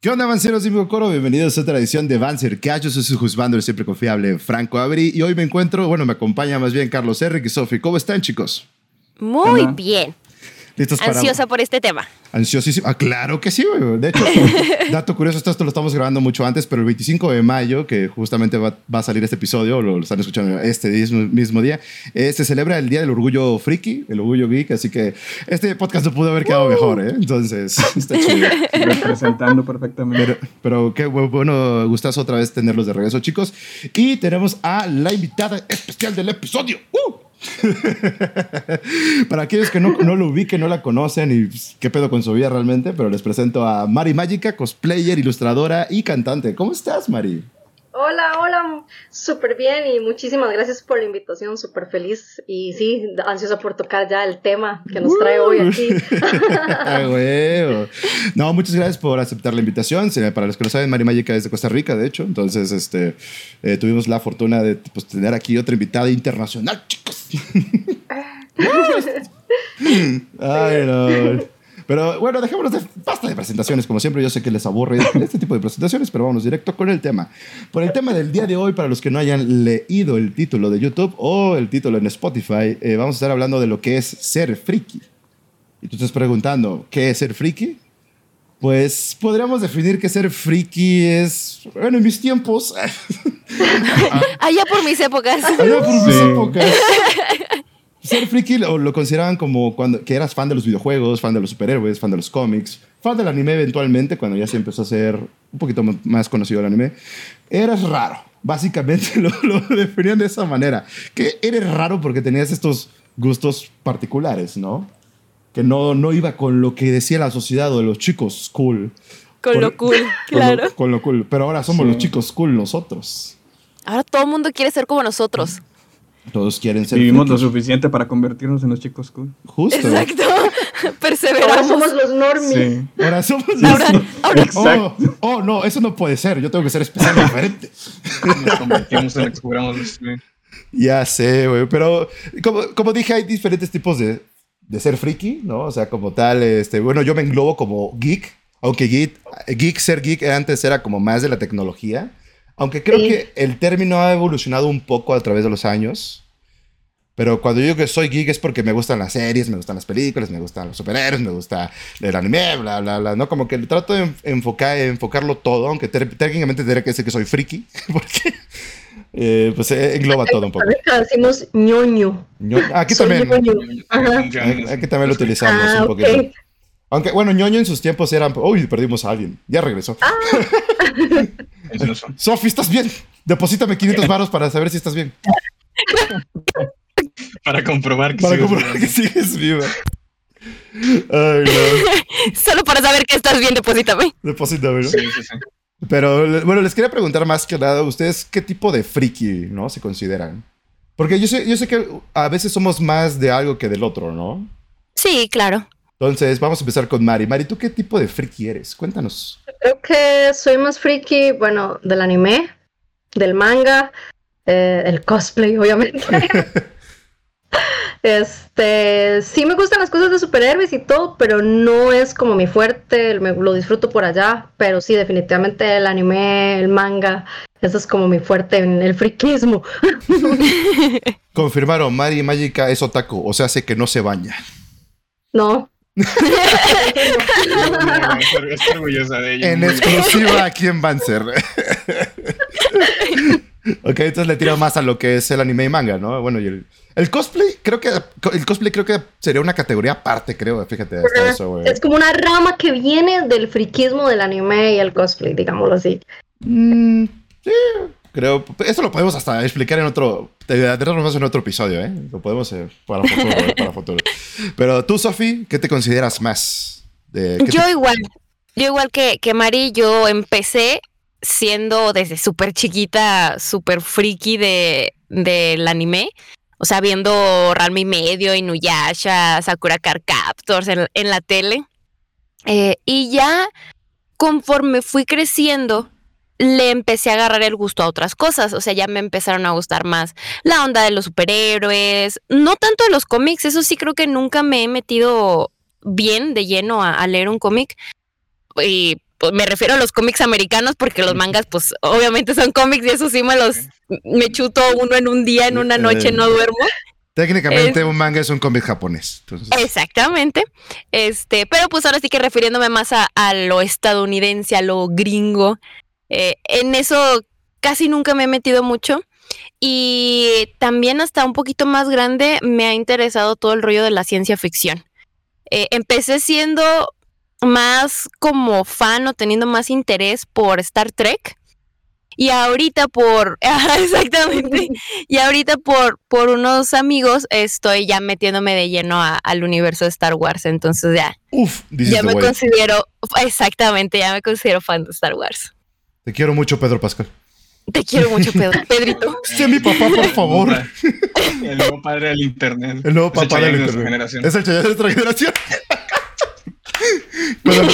¿Qué onda, Vanceros y Coro? Bienvenidos a otra edición de Vancer Cash. Yo soy su juzgando el siempre confiable Franco Abri y hoy me encuentro, bueno, me acompaña más bien Carlos R. y Sofi. ¿Cómo están, chicos? Muy bien. Ansiosa por este tema. Ansiosísimo. Ah, claro que sí, güey. De hecho, dato curioso, esto, lo estamos grabando mucho antes, pero el 25 de mayo, que justamente va, a salir este episodio, lo, lo, están escuchando este mismo, día, eh, se celebra el Día del Orgullo Friki, el Orgullo Geek, así que este podcast no pudo haber quedado mejor, ¿eh? Entonces, está chido. Representando perfectamente. Pero, qué bueno, gustazo otra vez tenerlos de regreso, chicos. Y tenemos a la invitada especial del episodio. ¡Uh! Para aquellos que no, no, lo ubiquen, no la conocen y pues, qué pedo con su realmente, pero les presento a Mari Mágica, cosplayer, ilustradora y cantante. ¿Cómo estás, Mari? Hola, hola, súper bien y muchísimas gracias por la invitación, súper feliz y sí, ansiosa por tocar ya el tema que nos trae hoy aquí. no, muchas gracias por aceptar la invitación. Para los que no saben, Mari Mágica es de Costa Rica, de hecho, entonces este, eh, tuvimos la fortuna de pues, tener aquí otra invitada internacional, chicos. Ay, no. Pero bueno, dejémonos de basta de presentaciones. Como siempre, yo sé que les aburre este tipo de presentaciones, pero vamos directo con el tema. Por el tema del día de hoy, para los que no hayan leído el título de YouTube o el título en Spotify, eh, vamos a estar hablando de lo que es ser friki. Y tú estás preguntando, ¿qué es ser friki? Pues podríamos definir que ser friki es, bueno, en mis tiempos. Allá por mis épocas. Allá por mis épocas. Ser friki lo, lo, consideraban como cuando, que eras fan de los videojuegos, fan de los superhéroes, fan de los cómics, fan del anime eventualmente, cuando ya se empezó a ser un poquito más conocido el anime. Eras raro. Básicamente lo, lo definían de esa manera. Que eres raro porque tenías estos gustos particulares, ¿no? Que no, no iba con lo que decía la sociedad o de los chicos cool. Con lo cool, claro. con lo cool. Pero ahora somos los chicos cool nosotros. Ahora todo el mundo quiere ser como nosotros. Todos quieren ser. Vivimos lo suficiente para convertirnos en los chicos cool. Justo. Exacto. Perseveramos. Ahora somos los normies. Sí. Ahora somos los ahora, ahora. Oh, oh, no, eso no puede ser. Yo tengo que ser especial diferente. Nos convertimos en exploramos. Ya sé, güey. Pero como, como dije, hay diferentes tipos de, de ser friki, ¿no? O sea, como tal, este, bueno, yo me englobo como geek. Aunque geek, geek, ser geek antes era como más de la tecnología. Aunque creo que el término ha evolucionado un poco a través de los años. Pero cuando digo que soy geek es porque me gustan las series, me gustan las películas, me gustan los superhéroes, me gusta el anime, bla, bla, bla. ¿no? Como que trato de enfocar, enfocarlo todo, aunque técnicamente tendría que decir que soy friki, porque eh, pues eh, engloba todo un poco. Decimos ñoño. Aquí también. Aquí también lo utilizamos ah, un poquito. Aunque, bueno, ñoño en sus tiempos eran. Uy, perdimos a alguien. Ya regresó. Ah. Sofi, ¿estás bien? Deposítame 500 varos para saber si estás bien. para comprobar que, para sigues, comprobar que sigues viva. Ay, no. Solo para saber que estás bien, deposítame. Deposítame, ¿no? Sí, sí, sí. Pero bueno, les quería preguntar más que nada, ¿ustedes qué tipo de friki, no? Se consideran. Porque yo sé, yo sé que a veces somos más de algo que del otro, ¿no? Sí, claro. Entonces, vamos a empezar con Mari. Mari, ¿tú qué tipo de friki eres? Cuéntanos. Creo que soy más friki, bueno, del anime, del manga, eh, el cosplay, obviamente. este, sí me gustan las cosas de superhéroes y todo, pero no es como mi fuerte, lo disfruto por allá, pero sí, definitivamente el anime, el manga, eso es como mi fuerte en el friquismo. Confirmaron, Mari Magica es otaku, o sea, sé que no se baña. No. En exclusiva aquí en Banzer. ok, entonces le tiro más a lo que es el anime y manga, ¿no? Bueno, y el, el cosplay, creo que el cosplay creo que sería una categoría aparte, creo, fíjate. eso, es como una rama que viene del friquismo del anime y el cosplay, digámoslo así. Mm, sí, Creo, eso lo podemos hasta explicar en otro, en otro episodio, ¿eh? Lo podemos eh, para, futuro, eh, para futuro. Pero tú, Sofi, ¿qué te consideras más? De, yo igual, yo igual que, que Mari, yo empecé siendo desde súper chiquita, súper friki de, del anime. O sea, viendo Ranma y Medio, Inuyasha, Sakura Car Captors en, en la tele. Eh, y ya conforme fui creciendo, le empecé a agarrar el gusto a otras cosas. O sea, ya me empezaron a gustar más la onda de los superhéroes, no tanto de los cómics, eso sí creo que nunca me he metido bien de lleno a, leer un cómic. Y pues, me refiero a los cómics americanos porque los mangas, pues obviamente son cómics y eso sí me los, me chuto uno en un día, en una noche, no duermo. Técnicamente un manga es un cómic japonés. Entonces, Exactamente. Este, pero pues ahora sí que refiriéndome más a, a lo estadounidense, a lo gringo. Eh, en eso casi nunca me he metido mucho. Y también hasta un poquito más grande me ha interesado todo el rollo de la ciencia ficción. Eh, empecé siendo más como fan o teniendo más interés por Star Trek. Y ahorita por, exactamente, y ahorita por, por unos amigos estoy ya metiéndome de lleno a- al universo de Star Wars. Entonces ya, Uf, ya me way. considero, exactamente, ya me considero fan de Star Wars. Te quiero mucho, Pedro Pascal. Te quiero mucho, Pedro. Pedrito. Sé mi papá, por favor. El nuevo padre del internet. El nuevo papá de Chayanne la nuestra internet. generación. Es el Chayanne de nuestra generación. cuando,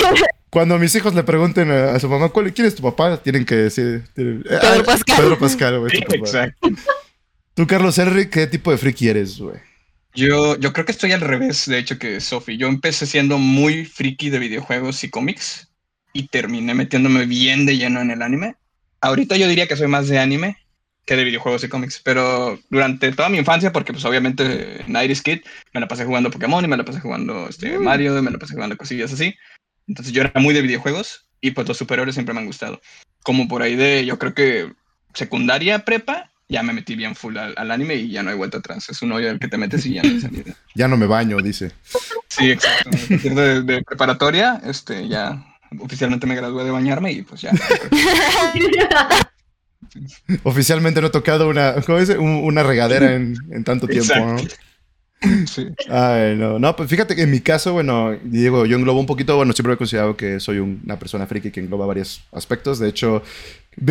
cuando mis hijos le pregunten a, a su mamá, ¿cuál, ¿quién es tu papá? Tienen que decir... tienen- Pedro ah, Pascal. Pedro Pascal, güey. Sí, exacto. Tú, Carlos Henry, ¿qué tipo de friki eres, güey? Yo, yo creo que estoy al revés, de hecho, que Sophie. Yo empecé siendo muy friki de videojuegos y cómics y terminé metiéndome bien de lleno en el anime. Ahorita yo diría que soy más de anime que de videojuegos y cómics, pero durante toda mi infancia, porque pues obviamente en Iris Kid me la pasé jugando Pokémon y me la pasé jugando este, Mario, me la pasé jugando cosillas así. Entonces yo era muy de videojuegos y pues los superhéroes siempre me han gustado. Como por ahí de, yo creo que secundaria, prepa, ya me metí bien full al, al anime y ya no hay vuelta atrás. Es un hoyo al que te metes y ya no hay salida. Ya no me baño, dice. Sí, exacto. A partir de, de preparatoria, este, ya oficialmente me gradué de bañarme y pues ya. Oficialmente no he tocado una, ¿cómo dice? Una regadera en, en tanto tiempo, ¿no? Sí. Ay, no, no, pues fíjate que en mi caso, bueno, Diego, yo englobo un poquito, bueno, siempre he considerado que soy un- una persona friki que engloba varios aspectos. De hecho,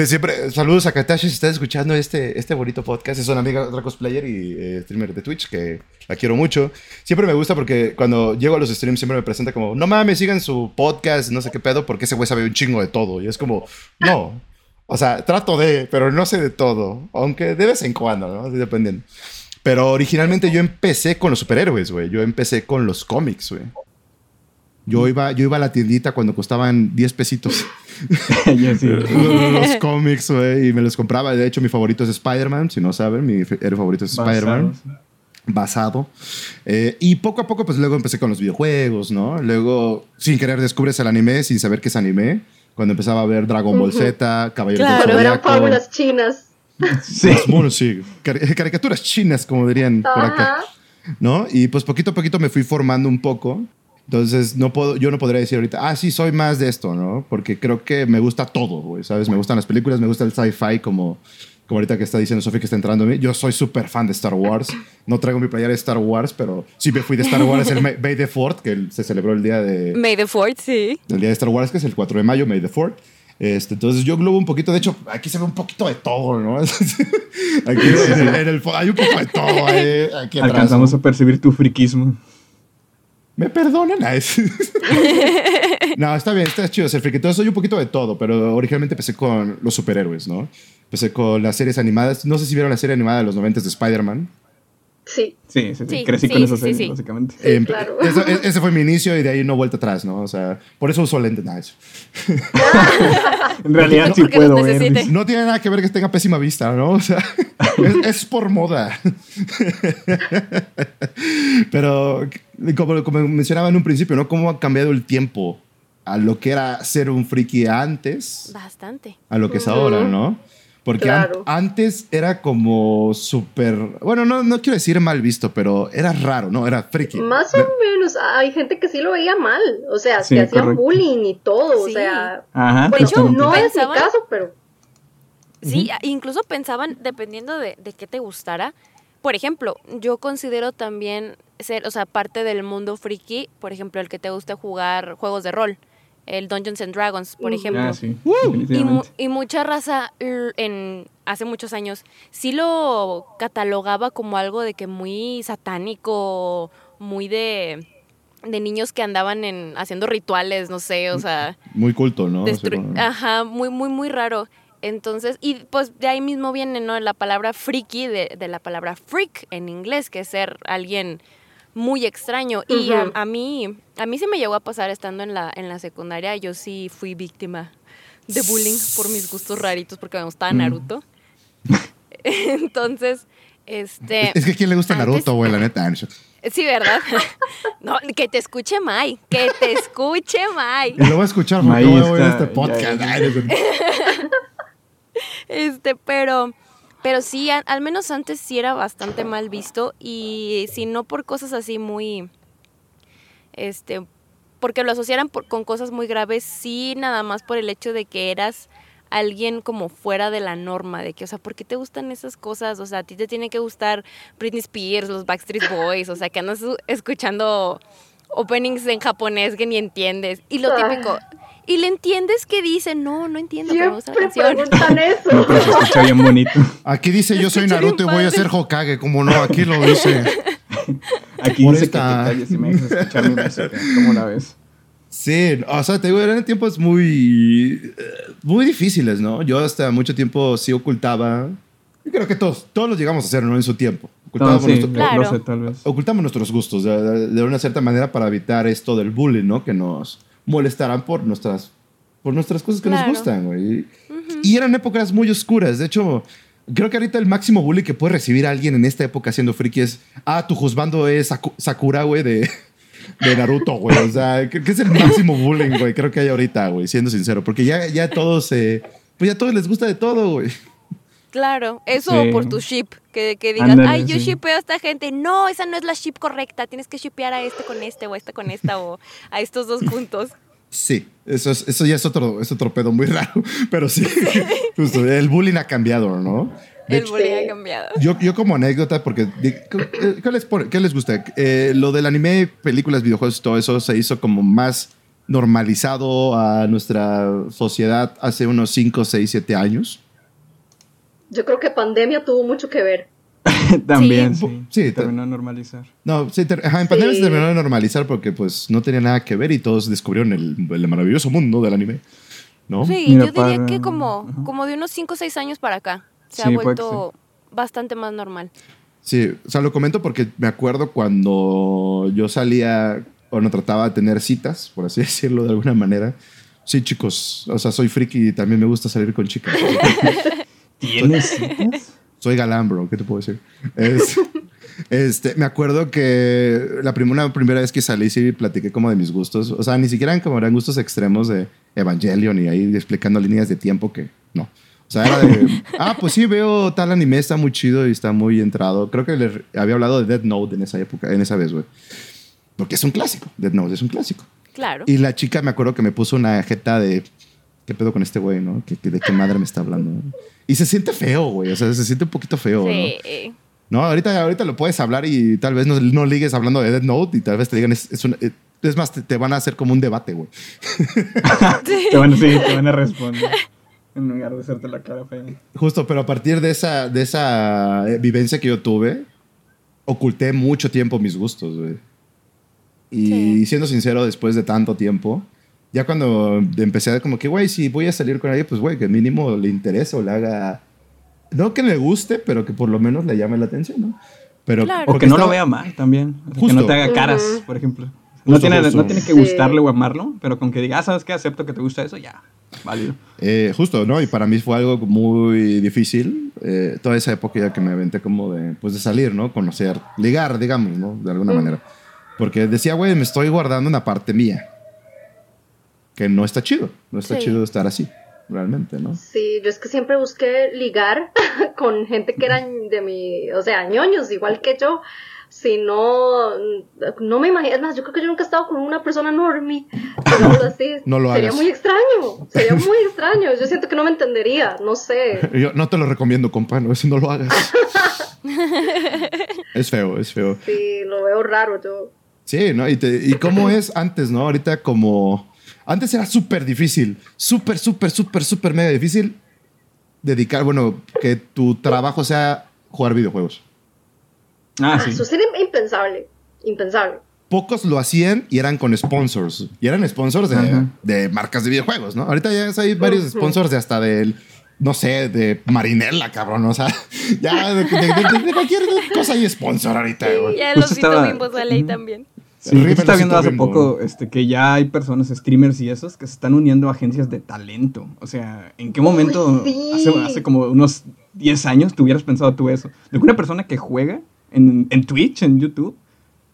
siempre, saludos a Katasha si estás escuchando este, este bonito podcast. Es una amiga, otra cosplayer y eh, streamer de Twitch que la quiero mucho. Siempre me gusta porque cuando llego a los streams siempre me presenta como, no mames, sigan su podcast, no sé qué pedo, porque ese güey sabe un chingo de todo. Y es como, no. O sea, trato de, pero no sé de todo. Aunque de vez en cuando, ¿no? Dependiendo. Pero originalmente yo empecé con los superhéroes, güey. Yo empecé con los cómics, güey. Yo iba, yo iba a la tiendita cuando costaban 10 pesitos Yo sí. los cómics, güey, y me los compraba. De hecho, mi favorito es Spider-Man, si no saben, mi héroe favorito es Spider-Man basado. Eh, y poco a poco, pues luego empecé con los videojuegos, ¿no? Luego, sin querer, descubres el anime sin saber que es anime. Cuando empezaba a ver Dragon Ball. Z, Caballeros Claro. del Pero eran fábulas chinas. Sí. Bueno, sí, cari- caricaturas chinas, como dirían por acá. Ajá. ¿no? Y pues poquito a poquito me fui formando un poco. Entonces, no puedo, yo no podría decir ahorita, ah, sí, soy más de esto, ¿no? Porque creo que me gusta todo, güey, ¿sabes? Me gustan las películas, me gusta el sci-fi, como, como ahorita que está diciendo Sofía que está entrando a mí. Yo soy súper fan de Star Wars. No traigo mi playera de Star Wars, pero sí me fui de Star Wars el May the 4th, que se celebró el día de, May the Fourth, sí. el día de Star Wars, que es el 4 de mayo, May the 4th. Este, entonces yo globo un poquito, de hecho, aquí se ve un poquito de todo, ¿no? aquí en el- en el fo- hay un poco de todo ahí, aquí atrás. Alcanzamos ¿no? a percibir tu friquismo. ¿Me perdonan? Ah, no, está bien, está chido ser friki. Entonces soy un poquito de todo, pero originalmente empecé con los superhéroes, ¿no? Empecé con las series animadas. No sé si vieron la serie animada de los 90 de Spider-Man. Sí. Sí, sí, sí. Sí, Crecí sí, con esa serie, sí. básicamente. Sí, Em, claro. eso- e- ese fue mi inicio y de ahí no vuelta atrás, ¿no? O sea, por eso uso lentes. No, eso. En realidad No sí puedo ver. necesite. No tiene nada que ver que tenga pésima vista, ¿no? O sea, es, es por moda. Pero como, como mencionaba en un principio, ¿no? Cómo ha cambiado el tiempo a lo que era ser un friki antes Bastante. a lo que es Ujú. ahora, ¿no? Porque an- antes era como súper, bueno, no, no quiero decir mal visto, pero era raro, ¿no? Era friki. Más o menos. Hay gente que sí lo veía mal. O sea, Sí, que hacían correcto. bullying y todo. O sea, Ajá. bueno, justamente. no es mi caso, pero Sí, incluso pensaban, dependiendo de, de qué te gustara. Por ejemplo, yo considero también ser, o sea, parte del mundo friki, por ejemplo, el que te gusta jugar juegos de rol, el Dungeons and Dragons, por ejemplo. Ah, sí. Y, mu- y mucha raza en hace muchos años sí lo catalogaba como algo de que muy satánico, muy de, de niños que andaban en haciendo rituales, no sé, o sea, Muy culto, ¿no? Ajá, muy muy muy raro. Entonces, y pues de ahí mismo viene, ¿no? La palabra friki, de, de la palabra freak en inglés, que es ser alguien muy extraño. Y a, mí, a mí sí me llegó a pasar estando en la, en la secundaria. Yo sí fui víctima de bullying por mis gustos raritos porque me gustaba Mm. Naruto. Entonces, este. Es que a quién le gusta Antes- Naruto, güey, la neta. Sí, ¿verdad? No, que te escuche Mai, que te escuche Mai. Y lo voy a escuchar voy a oír está, este podcast. ya. Este, pero, pero sí, a- al menos antes sí era bastante mal visto y si no por cosas así muy, este, porque lo asociaran por- con cosas muy graves, sí nada más por el hecho de que eras alguien como fuera de la norma, de que, o sea, ¿por qué te gustan esas cosas? O sea, a ti te tiene que gustar Britney Spears, los Backstreet Boys, o sea, que andas escuchando openings en japonés que ni entiendes. Y lo Ah. típico, y le entiendes que dice, no, no entiendo, pero Siempre canción. preguntan No, eso. pero se escucha bien bonito. Aquí dice yo soy Naruto y voy a ser Hokage. Como no, aquí lo dice. Aquí Por dice esta- que te calles y me dejes escuchar mi música. ¿Cómo la ves? Sí, o sea, te digo, eran tiempos muy, eh, muy difíciles, ¿no? Yo hasta mucho tiempo sí ocultaba. Yo creo que todos, todos los llegamos a hacer, ¿no? En su tiempo. No, Ocultábamos, sí, nuestro- lo- Claro. lo sé, tal vez. ocultamos nuestros gustos de, de- de una cierta manera para evitar esto del bullying, ¿no? Que nos molestaran por nuestras, por nuestras cosas que Claro. nos gustan, güey. Y eran épocas muy oscuras. De hecho, creo que ahorita el máximo bullying que puede recibir alguien en esta época siendo friki es, ah, tu juzgando es Saku- Sakura, güey, de, de Naruto, güey. O sea, creo que es el máximo bullying, güey, creo que hay ahorita, güey, siendo sincero. Porque ya, ya todos, eh, pues ya a todos les gusta de todo, güey. Claro, eso Sí. por tu ship, que, que digas, ay, yo sí. shipeo a esta gente. No, esa no es la ship correcta, tienes que shipear a este con este o a esta con esta o a estos dos juntos. Sí, eso, es- eso ya es otro, es otro pedo muy raro. Pero sí, justo, el bullying ha cambiado, ¿no? De El hecho, bullying ha cambiado. Yo, yo como anécdota, porque ¿qué, qué les, pone- qué les gusta? Eh, lo del anime, películas, videojuegos, todo eso se hizo como más normalizado a nuestra sociedad hace unos 5, 6, 7 años. Yo creo que pandemia tuvo mucho que ver. También, Sí. sí. Sí, terminó de normalizar. No, sí, ter- ajá, en pandemia Sí. se terminó de normalizar porque pues no tenía nada que ver y todos descubrieron el, el maravilloso mundo del anime. ¿No? Sí, Mira, yo diría para- que como, ajá. como de unos 5 o 6 años para acá se Sí, ha vuelto bastante más normal. Sí, o sea, lo comento porque me acuerdo cuando yo salía o no trataba de tener citas, por así decirlo de alguna manera. Sí, chicos, o sea, soy friki y también me gusta salir con chicas. ¿Tienes citas? soy galán, bro, ¿qué te puedo decir? Es- este, me acuerdo que la primera, primera vez que salí sí platiqué como de mis gustos. O sea, ni siquiera como eran gustos extremos de Evangelion y ahí explicando líneas de tiempo que no. O sea, era de, ah, pues sí, veo tal anime, está muy chido y está muy entrado. Creo que le había hablado de Dead Note en esa época, en esa vez, güey. Porque es un clásico, Dead Note es un clásico. Claro. Y la chica me acuerdo que me puso una jeta de, ¿qué pedo con este güey, no? ¿Qué- qué- ¿De qué madre me está hablando? Y se siente feo, güey. O sea, se siente un poquito feo, ¿no? Sí. No, ahorita, ahorita lo puedes hablar y tal vez no, no ligues hablando de Dead Note y tal vez te digan, es, es, una- eh, es más, te, te van a hacer como un debate, güey. Te van, sí, te van a responder. En lugar de hacerte la cara fea. Justo, pero a partir de esa, de esa eh, vivencia que yo tuve, oculté mucho tiempo mis gustos, güey. Y Sí. siendo sincero, después de tanto tiempo, ya cuando empecé a como que, güey, si voy a salir con alguien, pues, güey, que mínimo le interese o le haga... No que le guste, pero que por lo menos le llame la atención, ¿no? Pero Claro. O que no lo estaba- vea mal también. O sea, que no te haga caras, por ejemplo. No, Justo, tiene, justo. no tiene que Sí. gustarle o amarlo, pero con que diga, ah, ¿sabes qué? Acepto que te gusta eso, ya. Válido. Eh, justo, ¿no? Y para mí fue algo muy difícil. eh, toda esa época ya que me aventé como de, pues de salir, ¿no? Conocer, ligar, digamos, ¿no? De alguna Mm. manera. Porque decía, güey, me estoy guardando una parte mía. Que no está chido. No está Sí. chido estar así, realmente, ¿no? Sí, yo es que siempre busqué ligar con gente que eran de mi, o sea, ñoños, igual que yo. Si no, no me imagino, es más, yo creo que yo nunca he estado con una persona normie, así. No lo Sería hagas. muy extraño, sería muy extraño. Yo siento que no me entendería, no sé. Yo no te lo recomiendo, compa, no, eso no lo hagas. es feo, es feo. Sí, lo veo raro yo. Sí, ¿no? Y, te- y cómo es antes, ¿no? Ahorita como... Antes era súper difícil, súper, súper, súper, súper mega difícil dedicar, bueno, que tu trabajo sea jugar videojuegos. Ah, Ah, sí. Eso sería impensable, impensable. Pocos lo hacían y eran con sponsors. Y eran sponsors de, de marcas de videojuegos, ¿no? Ahorita ya hay varios sponsors de hasta del no sé, de Marinela, cabrón. O sea, ya de, de- de- de cualquier cosa hay sponsor ahorita, güey. Ya el Justo osito estaba- ahí Ujú. también. Sí, justo estaba viendo hace poco este, que ya hay personas, streamers y esos, que se están uniendo a agencias de talento. O sea, ¿en qué momento, sí. hace, hace como unos 10 años, te hubieras pensado tú eso? De que una persona que juega en, en Twitch, en YouTube,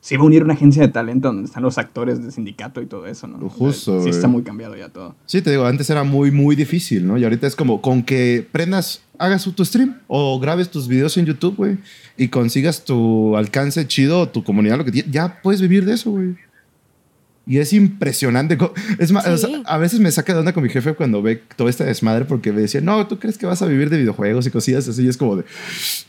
se iba a unir a una agencia de talento donde están los actores de sindicato y todo eso, ¿no? O sea, Justo, Sí, está muy cambiado ya todo. Sí, te digo, antes era muy, muy difícil, ¿no? Y ahorita es como con que prendas, hagas tu stream o grabes tus videos en YouTube, güey, y consigas tu alcance chido, tu comunidad, lo que ti- ya puedes vivir de eso, güey. Y es impresionante. Es más, o sea, Sí. a veces me saca de onda con mi jefe cuando ve todo este desmadre porque me decía, no, ¿tú crees que vas a vivir de videojuegos y cosillas así? Y es como de,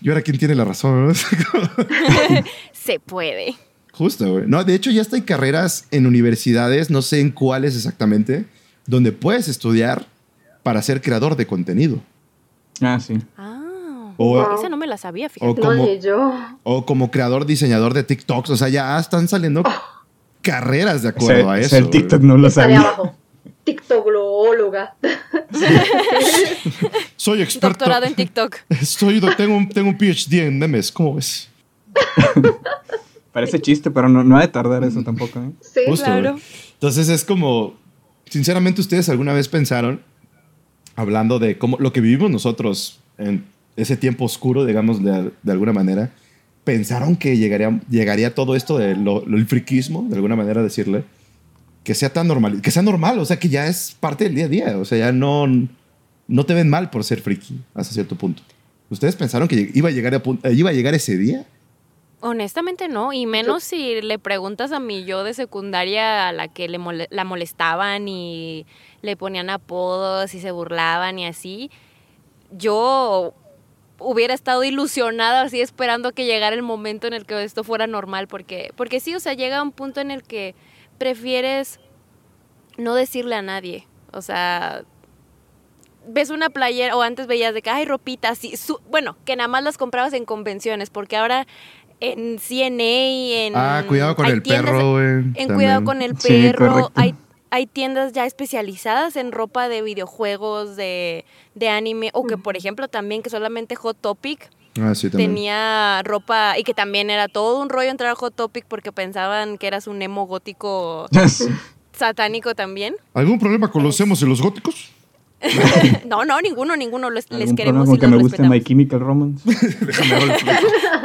¿y ahora quién tiene la razón? Se puede. Justo, güey. No, de hecho ya hasta hay carreras en universidades, no sé en cuáles exactamente, donde puedes estudiar para ser creador de contenido. Ah, sí. Ah. O, Wow. Esa no me la sabía, o fíjate. No, como, yo. o como creador, diseñador de TikToks. O sea, ya están saliendo carreras de acuerdo O sea, a o eso. sea, el. TikTok no lo sabía. abajo. TikTokóloga. Soy experto. Doctorado en TikTok. Soy, tengo, un, tengo un PhD en memes. ¿Cómo ves? Parece chiste, pero no, no ha de tardar eso tampoco, ¿eh? Sí, Justo, claro. Entonces es como, sinceramente, ustedes alguna vez pensaron, hablando de cómo lo que vivimos nosotros en ese tiempo oscuro, digamos, de, de alguna manera, pensaron que llegaría, llegaría todo esto del el friquismo, de alguna manera decirle, que sea tan normal, que sea normal, o sea, que ya es parte del día a día, o sea, ya no, no te ven mal por ser friki hasta cierto punto. ¿Ustedes pensaron que iba a llegar, a, eh, iba a llegar ese día? Honestamente no, y menos si le preguntas a mi yo de secundaria a la que le mole- la molestaban y le ponían apodos y se burlaban y así, yo hubiera estado ilusionada así esperando que llegara el momento en el que esto fuera normal, porque, porque sí, o sea, llega un punto en el que prefieres no decirle a nadie, o sea, ves una playera o antes veías de que hay ropita así, su- bueno, que nada más las comprabas en convenciones, porque ahora en CNA, en Ah, cuidado con hay el tiendas- perro, güey. En también. cuidado con el perro, hay hay tiendas ya especializadas en ropa de videojuegos, de, de anime, o que por ejemplo también que solamente Hot Topic Ah, sí, tenía ropa y que también era todo un rollo entrar a Hot Topic porque pensaban que eras un emo gótico satánico también. ¿Algún problema con los emos y los góticos? No, no, ninguno, ninguno, les, les ¿Algún queremos problema con que los me guste. My Chemical Romance? Déjame.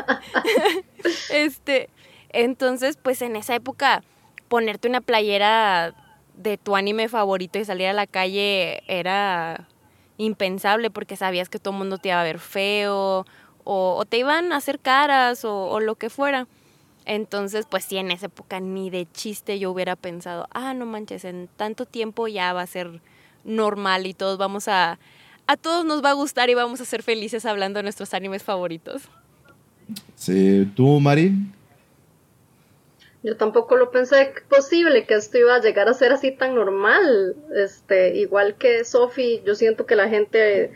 Este, entonces, pues en esa época, ponerte una playera de tu anime favorito y salir a la calle era impensable porque sabías que todo el mundo te iba a ver feo o, o te iban a hacer caras o, lo que fuera. Entonces, pues sí, en esa época ni de chiste yo hubiera pensado, ah, no manches, en tanto tiempo ya va a ser normal y todos vamos a... A todos nos va a gustar y vamos a ser felices hablando de nuestros animes favoritos. Sí, tú, Mari. Yo tampoco lo pensé posible que esto iba a llegar a ser así tan normal. Este, igual que Sophie, yo siento que la gente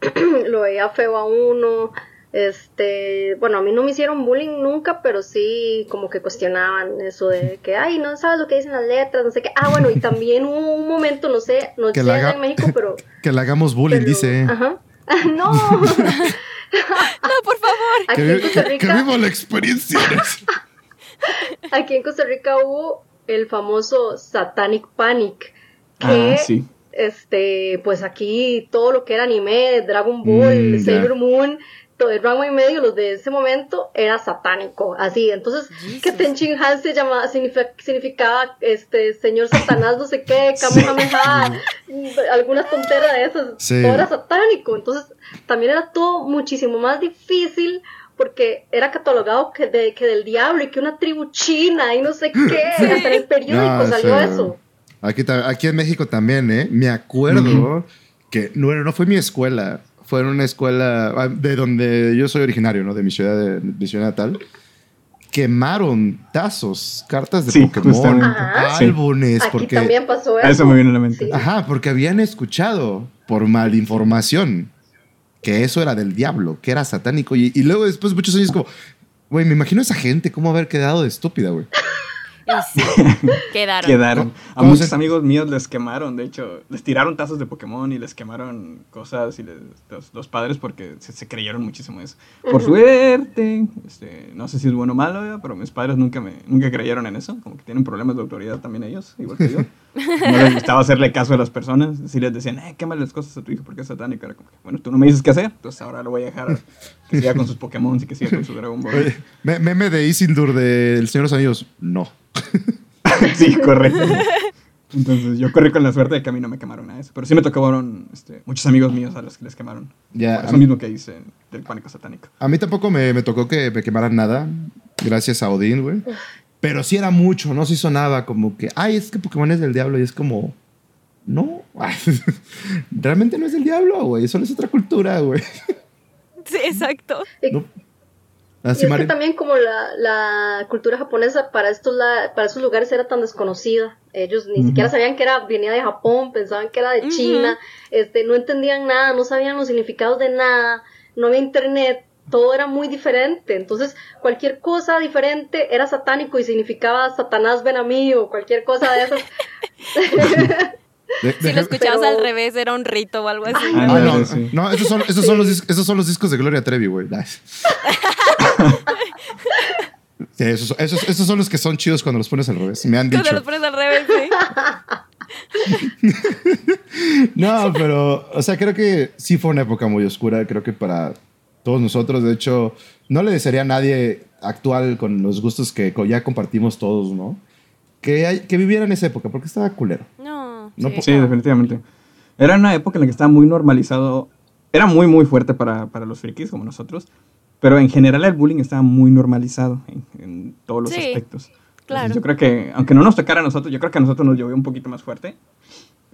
lo veía feo a uno. Este, bueno, a mí no me hicieron bullying nunca, pero sí como que cuestionaban eso de que, ay, no sabes lo que dicen las letras, no sé qué. Ah, bueno, y también hubo un momento, no sé, no Que sé en México, pero... Que le hagamos bullying, pero- dice. Ajá. no, No, por favor. aquí Que, en Costa que- que Rica... viva la experiencia. Aquí en Costa Rica hubo el famoso Satanic Panic, que Ah, sí. este, pues aquí todo lo que era anime, Dragon Ball, Mm. Sailor Moon, el rango y medio, los de ese momento, era satánico, así, entonces, que Tenchin Han se llamaba, significa- significaba, este, señor Satanás, no sé qué, Kamehameha, alguna tontera de esas, Sí. todo era satánico, entonces, también era todo muchísimo más difícil, porque era catalogado que, de, que del diablo y que una tribu china y no sé qué, hasta en el periódico No, salió sí. eso. Aquí, aquí en México también, ¿eh? Me acuerdo que, no, bueno, no fue mi escuela, fue en una escuela ah, de donde yo soy originario, ¿no? De mi ciudad, de, mi ciudad natal. Quemaron tazos, cartas de Sí, Pokémon. Ajá. álbumes, Aquí porque... también pasó eso. Eso me viene a la mente. Sí. Ajá, porque habían escuchado por malinformación que eso era del diablo, que era satánico. Y, y luego después, muchos años, como, güey, me imagino esa gente cómo haber quedado de estúpida, güey. Quedaron. Quedaron. A ¿Cómo muchos se- amigos míos les quemaron, de hecho, les tiraron tazos de Pokémon y les quemaron cosas y les- los, los padres porque se, se creyeron muchísimo eso. Por suerte, este, no sé si es bueno o malo, pero mis padres nunca me nunca creyeron en eso, como que tienen problemas de autoridad también ellos, igual que yo. No les gustaba hacerle caso a las personas, si les decían, eh, quémale las cosas a tu hijo porque es satánico, era como que, bueno, tú no me dices qué hacer, entonces ahora lo voy a dejar que siga con sus Pokémon y que siga con su Dragon Ball. Oye, me- meme de Isildur del Señor de los Anillos. No. sí, correcto. Entonces yo corrí con la suerte de que a mí no me quemaron a eso. Pero sí me tocaron este, muchos amigos míos a los que les quemaron. Por a eso mismo que hice del pánico satánico. A mí tampoco me, me tocó que me quemaran nada, gracias a Odín, güey. Pero sí era mucho, no se hizo nada, como que, ay, es que Pokémon es del diablo y es como, no, realmente no es del diablo, güey, solo es otra cultura, güey. Sí, exacto. No. Y Así, es que también como la, la cultura japonesa para estos, la- para esos lugares era tan desconocida. Ellos ni siquiera sabían que era, venía de Japón, pensaban que era de. China, este, no entendían nada, no sabían los significados de nada, no había internet, todo era muy diferente. Entonces, cualquier cosa diferente era satánico y significaba Satanás ven a mí o cualquier cosa de esas. De- Si lo escuchabas Pero- al revés, era un rito o algo así. Ah, Ah, no, Sí. no, esos son, esos, son los, esos son los discos de Gloria Trevi, güey. Sí, esos, esos, esos son los que son chidos cuando los pones al revés. Me han Cuando dicho. los pones al revés, sí. No, pero, o sea, creo que sí fue una época muy oscura. Creo que para todos nosotros, de hecho, no le desearía a nadie actual con los gustos que ya compartimos todos, ¿no? Que, hay- que viviera en esa época, porque estaba culero. No. No sí. Sí, definitivamente. Era una época en la que estaba muy normalizado. Era muy, muy fuerte para, para los frikis como nosotros. Pero en general el bullying estaba muy normalizado en, en todos los Sí, aspectos. Entonces, claro. yo creo que, aunque no nos tocara a nosotros, yo creo que a nosotros nos llovió un poquito más fuerte.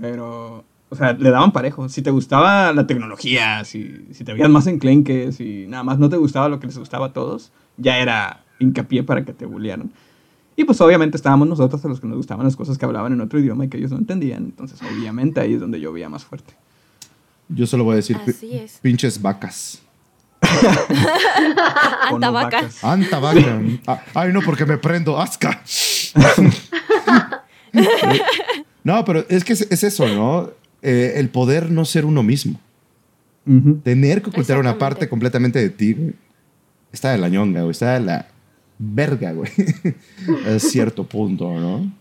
Pero, o sea, le daban parejo. Si te gustaba la tecnología, si, si te veías más enclenque, si nada más no te gustaba lo que les gustaba a todos, ya era hincapié para que te bullearan. Y pues obviamente estábamos nosotros a los que nos gustaban las cosas que hablaban en otro idioma y que ellos no entendían. Entonces obviamente ahí es donde llovía más fuerte. Yo solo voy a decir, Así es. pinches vacas. O no Antabaca. vacas. Anta vaca. Ah, ay, no, porque me prendo. Asca. no, pero es que es, es eso, ¿no? Eh, el poder no ser uno mismo. Tener que ocultar una parte completamente de ti, güey. Está de la ñonga, güey. Está de la verga, güey. A cierto punto, ¿no?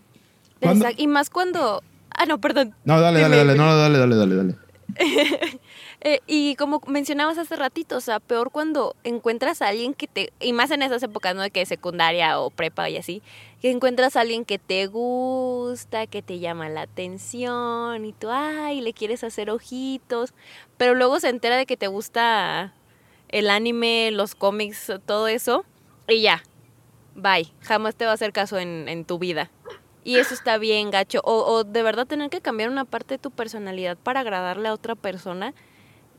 Exacto. Y más cuando. Ah, no, perdón. No, dale, dale, dale. No, no, dale, dale, dale, dale. Eh, y como mencionabas hace ratito, o sea, peor cuando encuentras a alguien que te, y más en esas épocas, ¿no? De que secundaria o prepa y así, que encuentras a alguien que te gusta, que te llama la atención y tú, ay, le quieres hacer ojitos, pero luego se entera de que te gusta el anime, los cómics, todo eso, y ya, bye, jamás te va a hacer caso en, en tu vida. Y eso está bien, gacho. O, o de verdad tener que cambiar una parte de tu personalidad para agradarle a otra persona,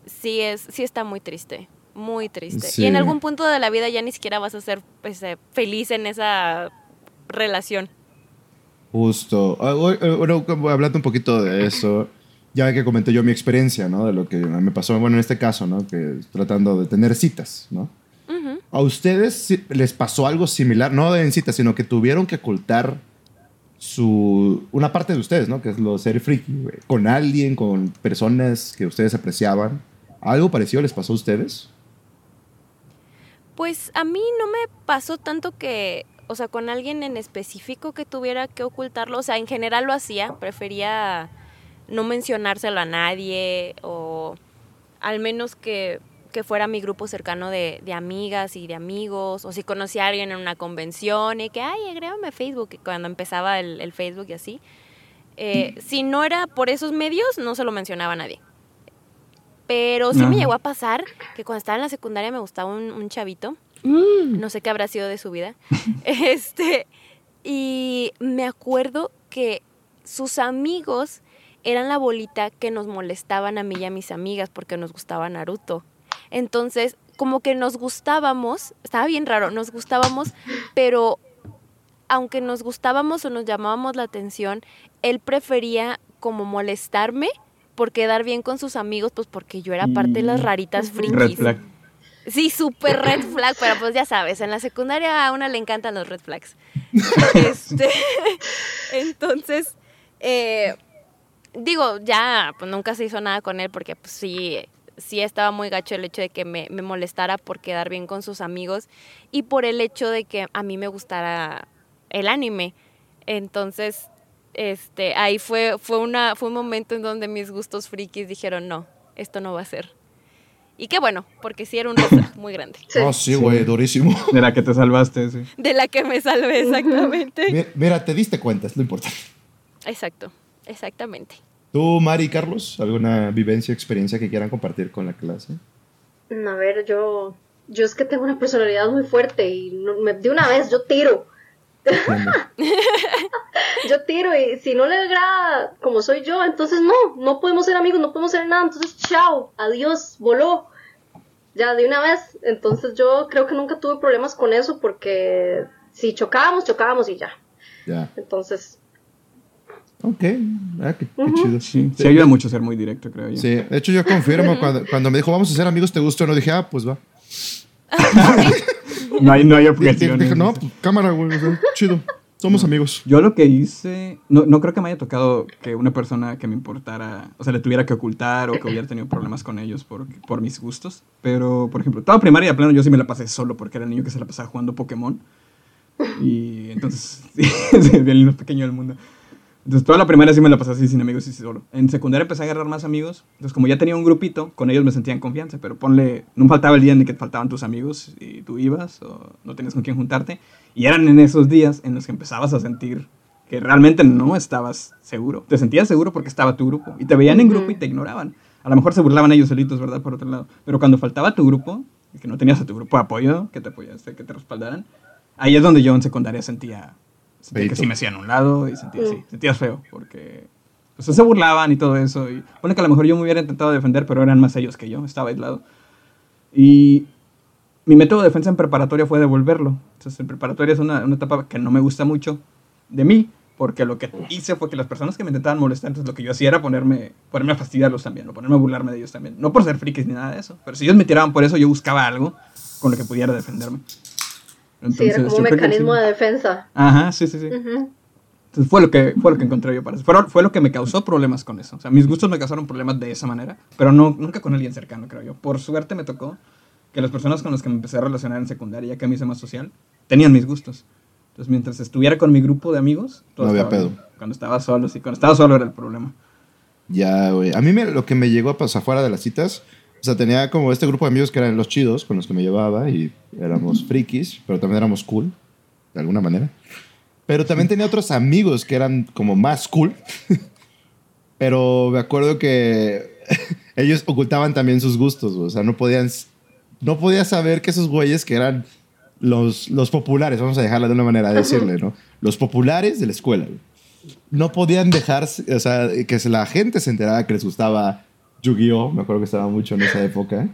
sí, es, sí está muy triste. Muy triste. Sí. Y en algún punto de la vida ya ni siquiera vas a ser pues, eh, feliz en esa relación. Justo. Ah, eh, Bueno, hablando un poquito de eso, ya que comenté yo mi experiencia, ¿no? De lo que me pasó, bueno, en este caso, ¿no? Que tratando de tener citas, ¿no? ¿A ustedes les pasó algo similar? No en citas, sino que tuvieron que ocultar su una parte de ustedes, ¿no? Que es lo de ser friki, güey. Con alguien, con personas que ustedes apreciaban. ¿Algo parecido les pasó a ustedes? Pues a mí no me pasó tanto que, o sea, con alguien en específico que tuviera que ocultarlo. O sea, en general lo hacía, prefería no mencionárselo a nadie o al menos que, que fuera mi grupo cercano de, de amigas y de amigos. O si conocía a alguien en una convención y que, ay, agrégame Facebook, cuando empezaba el, el Facebook y así. Eh, si no era por esos medios, no se lo mencionaba a nadie. Pero sí me llegó a pasar que cuando estaba en la secundaria me gustaba un, un chavito. No sé qué habrá sido de su vida. este, y me acuerdo que sus amigos eran la bolita que nos molestaban a mí y a mis amigas porque nos gustaba Naruto. Entonces, como que nos gustábamos, estaba bien raro, nos gustábamos, pero aunque nos gustábamos o nos llamábamos la atención, él prefería como molestarme por quedar bien con sus amigos, pues porque yo era parte de las Y- raritas frikis. Sí, súper red flag, pero pues ya sabes, en la secundaria a una le encantan los red flags. Este, entonces, eh, digo, ya, pues nunca se hizo nada con él porque pues sí, sí estaba muy gacho el hecho de que me, me molestara por quedar bien con sus amigos y por el hecho de que a mí me gustara el anime. Entonces, este, ahí fue, fue, una, fue un momento en donde mis gustos frikis dijeron, no, esto no va a ser. Y qué bueno, porque sí era un reto muy grande. Sí. No, sí, güey, durísimo. De la que te salvaste, sí. De la que me salvé, exactamente. Mira, mira, te diste cuenta, es lo importante. Exacto, exactamente. ¿Tú, Mari y Carlos, alguna vivencia o experiencia que quieran compartir con la clase? A ver, yo, yo es que tengo una personalidad muy fuerte y no- me- de una vez yo tiro. Yo tiro y si no le agrada como soy yo, entonces no, no podemos ser amigos, no podemos ser nada, entonces chao, adiós, voló. Ya de una vez, entonces yo creo que nunca tuve problemas con eso porque si chocábamos, chocábamos y ya. Ya. Entonces, Ok. Ah, qué, chido. Sí, sí ayuda mucho ser muy directo, creo yo. Sí, de hecho yo confirmo, cuando, cuando me dijo vamos a ser amigos, ¿te gustó no? Dije, ah, pues va. No hay, no hay objeciones. dije, no, pues, cámara, güey, o sea, chido. Somos amigos. Yo lo que hice, no, no creo que me haya tocado que una persona que me importara, o sea, le tuviera que ocultar o que hubiera tenido problemas con ellos por, por mis gustos. Pero, por ejemplo, toda primaria, plano, yo sí me la pasé solo porque era el niño que se la pasaba jugando Pokémon. Y entonces, sí, el niño pequeño del mundo. Entonces, toda la primaria sí me la pasé así, sin amigos y solo. En secundaria empecé a agarrar más amigos. Entonces, como ya tenía un grupito, con ellos me sentía en confianza. Pero ponle, no faltaba el día en el que faltaban tus amigos y tú ibas o no tenías con quién juntarte. Y eran en esos días en los que empezabas a sentir que realmente no estabas seguro. Te sentías seguro porque estaba tu grupo. Y te veían en grupo y te ignoraban. A lo mejor se burlaban ellos solitos, ¿verdad? Por otro lado. Pero cuando faltaba tu grupo, que no tenías a tu grupo de apoyo, que te apoyaste, que te respaldaran, ahí es donde yo en secundaria sentía, sentía que Feíto. sí me hacían a un lado y sentía así, sentías feo, porque pues, se burlaban y todo eso. Y pone que a lo mejor yo me hubiera intentado defender, pero eran más ellos que yo, estaba aislado. Y mi método de defensa en preparatoria fue devolverlo. Entonces, en preparatoria es una, una etapa que no me gusta mucho de mí, porque lo que hice fue que las personas que me intentaban molestar, entonces lo que yo hacía era ponerme, ponerme a fastidiarlos también, o ponerme a burlarme de ellos también. No por ser frikis ni nada de eso, pero si ellos me tiraban por eso, yo buscaba algo con lo que pudiera defenderme. Sí, era como un mecanismo sí. de defensa. Ajá, sí, sí, sí. Entonces fue lo que, fue lo que encontré yo para eso. Fue, fue lo que me causó problemas con eso. O sea, mis gustos me causaron problemas de esa manera, pero no, nunca con alguien cercano, creo yo. Por suerte me tocó que las personas con las que me empecé a relacionar en secundaria, ya que me hice más social, tenían mis gustos. Entonces, mientras estuviera con mi grupo de amigos, todo No había estaba pedo. bien. Cuando estaba solo, sí, cuando estaba solo era el problema. Ya, güey. A mí me- lo que me llegó a pasar fuera de las citas, o sea, tenía como este grupo de amigos que eran los chidos con los que me llevaba y éramos frikis, pero también éramos cool, de alguna manera. Pero también tenía otros amigos que eran como más cool. pero me acuerdo que ellos ocultaban también sus gustos, o sea, no podían, no podía saber que esos güeyes que eran los, los populares, vamos a dejarla de una manera de decirle, ¿no? Los populares de la escuela, no podían dejarse, o sea, que la gente se enterara que les gustaba Yu-Gi-Oh! Me acuerdo que estaba mucho en esa época.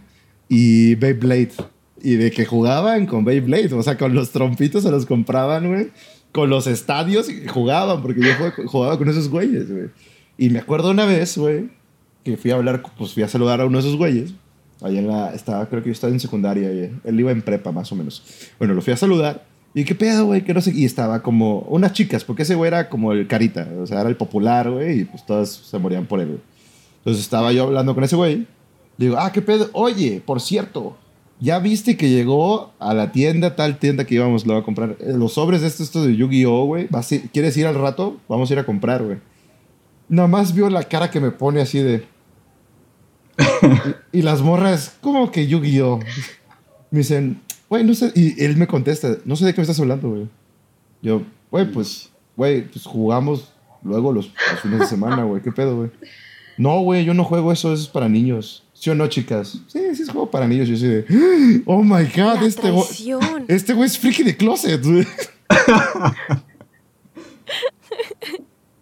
Y Beyblade. Y de que jugaban con Beyblade, o sea, con los trompitos se los compraban, güey. Con los estadios y jugaban, porque yo jugaba- con esos güeyes, güey. Y me acuerdo una vez, güey, que fui a hablar, pues fui a saludar a uno de esos güeyes. Ahí en la, estaba, creo que yo estaba en secundaria, y él iba en prepa más o menos. Bueno, lo fui a saludar. Y qué pedo, güey, que no sé. Y estaba como unas chicas, porque ese güey era como el carita, o sea, era el popular, güey, y pues todas se morían por él, güey. Entonces estaba yo hablando con ese güey. Le digo, ah, qué pedo. Oye, por cierto, ya viste que llegó a la tienda, tal tienda que íbamos luego a comprar. eh, Los sobres de estos, estos de Yu-Gi-Oh, güey. ¿Vas a ir- ¿Quieres ir al rato? Vamos a ir a comprar, güey. Nada más vio la cara que me pone así de. y, y las morras, ¿cómo que Yu-Gi-Oh? Me dicen, güey, no sé. Y él me contesta, no sé de qué me estás hablando, güey. Yo, güey, pues, güey, pues jugamos luego los, los fines de semana, güey. ¿Qué pedo, güey? No, güey, yo no juego eso, eso es para niños. ¿Sí o no, chicas? Sí, sí es juego para niños. Yo soy de, oh my god, La este güey. Este güey es friki de closet, güey.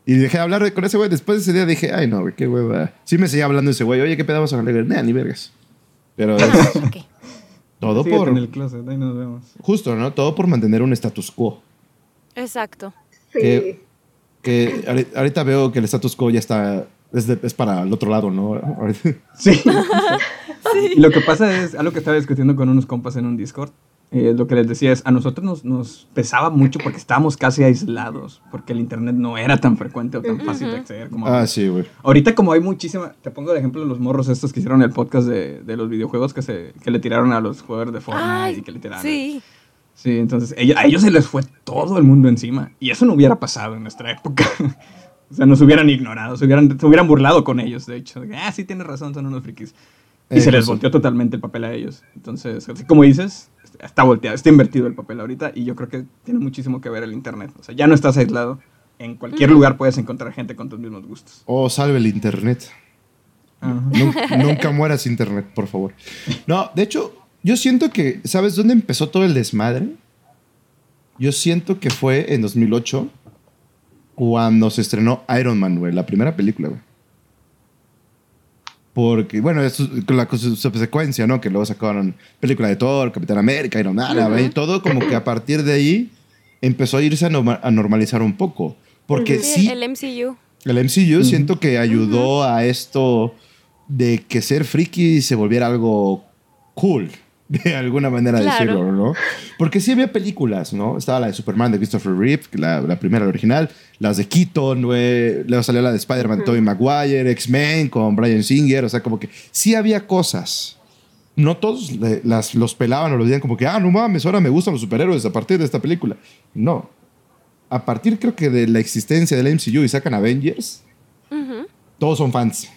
y dejé de hablar con ese güey. Después de ese día dije, ay, no, güey, qué hueva. Sí me seguía hablando ese güey. Oye, ¿qué pedo vamos a digo, Nah, ni vergas. Pero es todo Síguete por... en el closet, ahí nos vemos. Justo, ¿no? Todo por mantener un status quo. Exacto. Sí. Que- Que ahori- ahorita veo que el status quo ya está... Es, de- es para el otro lado, ¿no? Ahorita- Sí. Y lo que pasa es, algo que estaba discutiendo con unos compas en un Discord, eh, lo que les decía es, a nosotros nos, nos pesaba mucho porque estábamos casi aislados, porque el internet no era tan frecuente o tan fácil de acceder como Ah, sí, güey. Ahorita como hay muchísima, te pongo de ejemplo los morros estos que hicieron el podcast de, de los videojuegos que, se, que le tiraron a los jugadores de Fortnite Ay, y que le tiraron. sí. Sí, entonces a ellos se les fue todo el mundo encima. Y eso no hubiera pasado en nuestra época. o sea, nos hubieran ignorado, se hubieran, se hubieran burlado con ellos, de hecho. Ah, sí, tienes razón, son unos frikis. Y Eh, se les justo. volteó totalmente el papel a ellos. Entonces, así como dices, está volteado, está invertido el papel ahorita. Y yo creo que tiene muchísimo que ver el internet. O sea, ya no estás aislado. En cualquier lugar puedes encontrar gente con tus mismos gustos. Oh, salve el internet. Nunca mueras internet, por favor. No, de hecho, yo siento que, ¿sabes dónde empezó todo el desmadre? Yo siento que fue en 2008 cuando se estrenó Iron Man, güey, la primera película, güey. Porque, bueno, es la subsecuencia, ¿no? Que luego sacaron película de Thor, Capitán América, Iron Man, güey, y todo como que a partir de ahí empezó a irse a, norma- a normalizar un poco. Porque Sí, sí, el MCU. el MCU siento que ayudó a esto de que ser friki se volviera algo cool, de alguna manera Claro. decirlo, ¿no? Porque sí había películas, ¿no? Estaba la de Superman de Christopher Reeve, la, la primera, la original, las de Keaton, güey, luego salió la de Spider-Man de Tobey Maguire, X-Men con Brian Singer, o sea, como que sí había cosas. No todos le- las, los pelaban o los decían como que, ah, no mames, ahora me gustan los superhéroes a partir de esta película. No. A partir creo que de la existencia del MCU y sacan Avengers, todos son fans. Se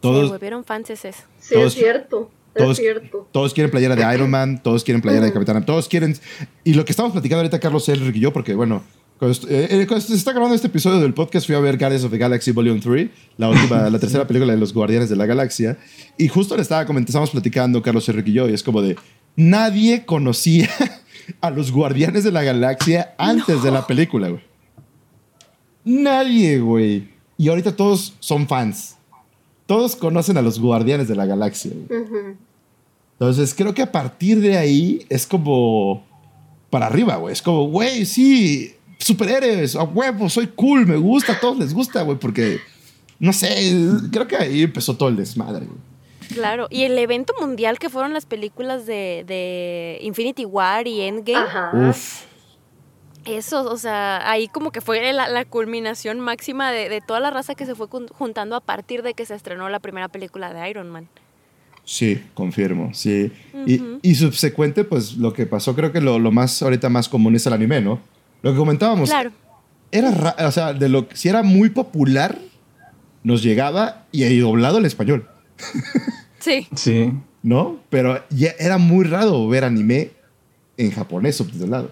Todos, volvieron fans es eso. Sí, Todos- es cierto. todos, es cierto. todos quieren playera de Iron Man, todos quieren playera de Capitán Todos quieren. Y lo que estamos platicando ahorita, Carlos Elric y yo, porque bueno, cuando, eh, eh, cuando se está grabando este episodio del podcast, fui a ver Guardians of the Galaxy Volume 3, la última, la tercera película de los Guardianes de la Galaxia. Y justo le estaba comentando, estábamos platicando, Carlos Elric y yo, y es como de. Nadie conocía a los Guardianes de la Galaxia antes de la película, güey. Nadie, güey. Y ahorita todos son fans. Todos conocen a los Guardianes de la Galaxia, güey. Entonces, creo que a partir de ahí es como para arriba, güey. Es como, güey, sí, superhéroes, a huevo, soy cool, me gusta, a todos les gusta, güey, porque, no sé, creo que ahí empezó todo el desmadre, güey. Claro. Y el evento mundial que fueron las películas de, de Infinity War y Endgame. Ajá. Uf, Eso, o sea, ahí como que fue la, la culminación máxima de, de toda la raza que se fue jun- juntando a partir de que se estrenó la primera película de Iron Man. sí, confirmo, sí. Y- y, subsecuente, pues lo que pasó, creo que lo, lo más ahorita más común es el anime, ¿no? Lo que comentábamos. Claro. Era, ra- o sea, de lo que si era muy popular, nos llegaba y ahí doblado el español. Sí. Sí. ¿no? Pero ya era muy raro ver anime en japonés subtitulado.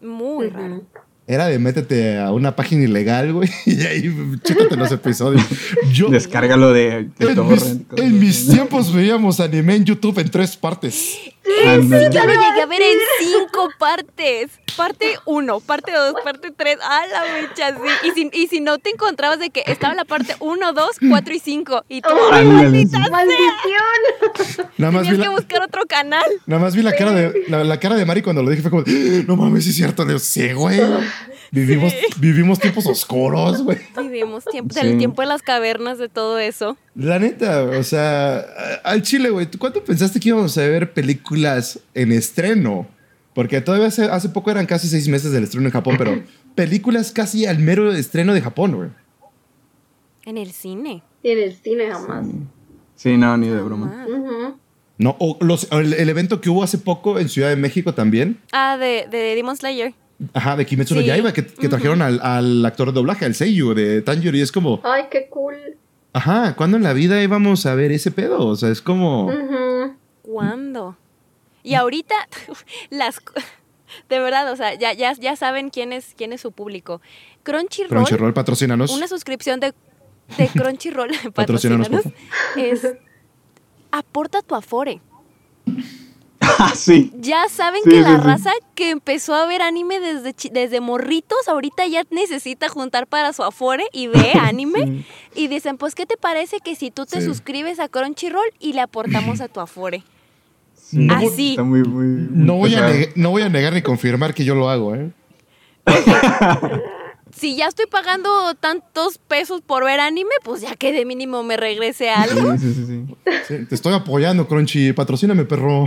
Muy raro. Era de métete a una página ilegal, güey, y ahí chútate los episodios. Yo, Descárgalo de, de en, torrent, mis, en mis tiempos veíamos anime en YouTube en tres partes. Ándale. Yo lo llegué a ver en cinco partes. Parte uno, parte dos, parte tres. ¡Ah, la mecha! Sí. Y si, y si no te encontrabas de que estaba la parte uno, dos, cuatro y cinco. Y tú Ándale, sí. ¡Maldición! Nada más, vi tenías que buscar otro canal. nada más vi la cara de la, la cara de Mari cuando lo dije fue como, "Ah, no mames, es cierto, Dios, sí, güey. Vivimos, vivimos tiempos oscuros, güey. Vivimos tiempo, Sí. del tiempo de las cavernas, de todo eso. La neta, o sea, a- al chile, güey, ¿tú ¿cuánto pensaste que íbamos a ver películas en estreno? Porque todavía hace, hace poco eran casi seis meses del estreno en Japón, pero películas casi al mero estreno de Japón, güey. En el cine. En el cine jamás. Sí, no, ni de broma. Ah. No, o los, el, el evento que hubo hace poco en Ciudad de México también, Ah, de, de Demon Slayer. ajá, de Kimetsu no Sí. Yaiba, que, que trajeron al, al actor de doblaje, al Seiyu de Tanjiro, y es como, Ay, qué cool. ajá, ¿cuándo en la vida íbamos a ver ese pedo? O sea, es como... ¿Cuándo? Y ahorita, las... De verdad, o sea, ya, ya, ya saben quién es, quién es su público. Crunchyroll, Crunchyroll, patrocínanos. una suscripción de, de Crunchyroll, Patrocínanos, es aporta tu Afore. Ah, sí. Ya saben Sí, que sí, la sí. raza que empezó a ver anime desde, chi- desde morritos, ahorita ya necesita juntar para su Afore y ve anime. Y dicen, pues, ¿qué te parece que si tú te Sí. suscribes a Crunchyroll y le aportamos a tu Afore? Sí. Así. Está muy, muy. muy No voy, a no voy a negar ni confirmar que yo lo hago, ¿eh? si ya estoy pagando tantos pesos por ver anime, pues ya que de mínimo me regrese algo. Sí, sí, sí, sí. Sí, te estoy apoyando, Crunchy. Patrocíname, perro.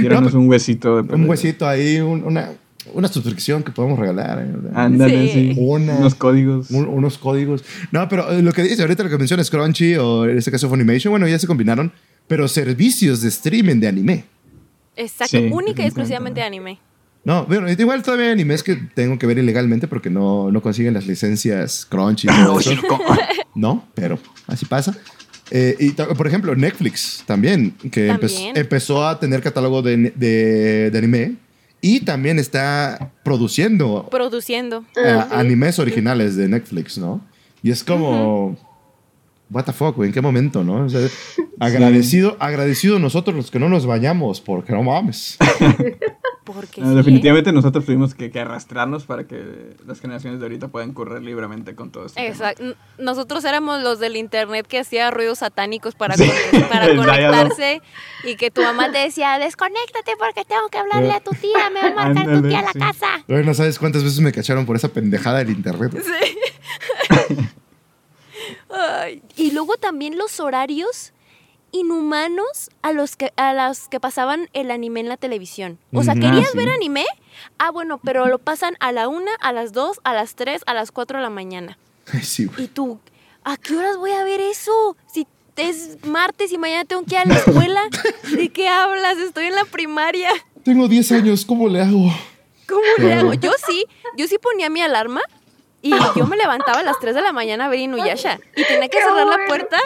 Tíranos un huesito. De Un huesito ahí, un- una, una suscripción que podemos regalar. ¿eh? Ándale, Sí. sí. Una- Unos códigos. un- unos códigos. No, pero eh, lo que dice ahorita, lo que mencionas Crunchy o en este caso Funimation, bueno, ya se combinaron, pero servicios de streaming de anime. Exacto, Sí, única y exclusivamente de anime. No, bueno, igual todavía hay animes que tengo que ver ilegalmente porque no, no consiguen las licencias Crunchy. todo eso. No, pero así pasa. Eh, y por ejemplo, Netflix también, que empe- También. empezó a tener catálogo de, de- de anime y también está produciendo Produciendo. eh, animes originales de Netflix, ¿no? Y es como, what the fuck, güey, ¿en qué momento, no? O sea, agradecido, agradecido nosotros los que no nos bañamos, porque no mames. Porque No, sí, definitivamente nosotros tuvimos que, que arrastrarnos para que las generaciones de ahorita puedan correr libremente con todo esto. Exacto. Nosotros éramos los del internet que hacía ruidos satánicos para, Sí. con- para conectarse y que tu mamá te decía, desconéctate porque tengo que hablarle a tu tía, me va a marcar tu tía a la sí. casa. No sabes cuántas veces me cacharon por esa pendejada del internet. Sí. Ay, y luego también los horarios inhumanos a los que a las que pasaban el anime en la televisión. O sea. ¿querías Ah, sí. ver anime? Ah, bueno, pero lo pasan a la una, a las dos, a las tres, a las cuatro de la mañana. Ay, sí, güey. Y tú, ¿a qué horas voy a ver eso? Si es martes y mañana tengo que ir a la escuela. ¿De qué hablas? Estoy en la primaria. Tengo 10 años, ¿cómo le hago? ¿Cómo le hago? Yo sí, yo sí ponía mi alarma y yo me levantaba a las 3 de la mañana a ver Inuyasha. Y tenía que cerrar la puerta,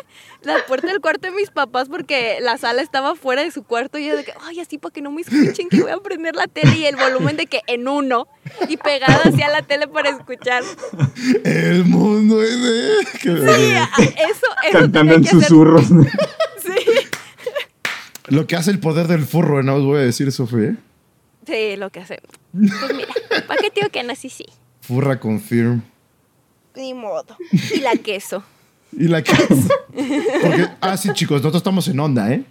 la puerta del cuarto de mis papás porque la sala estaba fuera de su cuarto. Y yo de que, ay, así para que no me escuchen, que voy a prender la tele y el volumen de que en uno y pegada hacia la tele para escuchar. El mundo es de... Sí, eso, eso Cantando en que hacer. susurros. Sí. Lo que hace el poder del furro, no os voy a decir, Sofía. Sí, lo que hace. Pues mira, ¿para qué tío que nací? Sí. Furra confirm. Ni modo. Y la queso. Y la que... Porque, ah, sí, chicos, nosotros estamos en onda, ¿eh?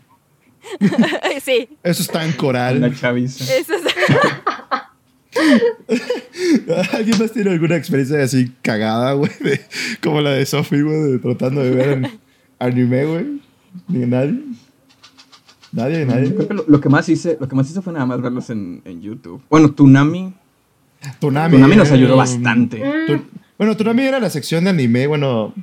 Sí. Eso está en La coral. chaviza. Eso es. ¿Alguien más tiene alguna experiencia así cagada, güey? de- Como la de Sophie, güey, de tratando de ver an- anime, güey. Ni nadie. Nadie, nadie. Creo que lo, lo que más hice, lo que más hice fue nada más verlos en, en YouTube. Bueno, Tunami, Tunami. Tunami nos eh, ayudó bastante. Tu- bueno, Tunami era la sección de anime, bueno.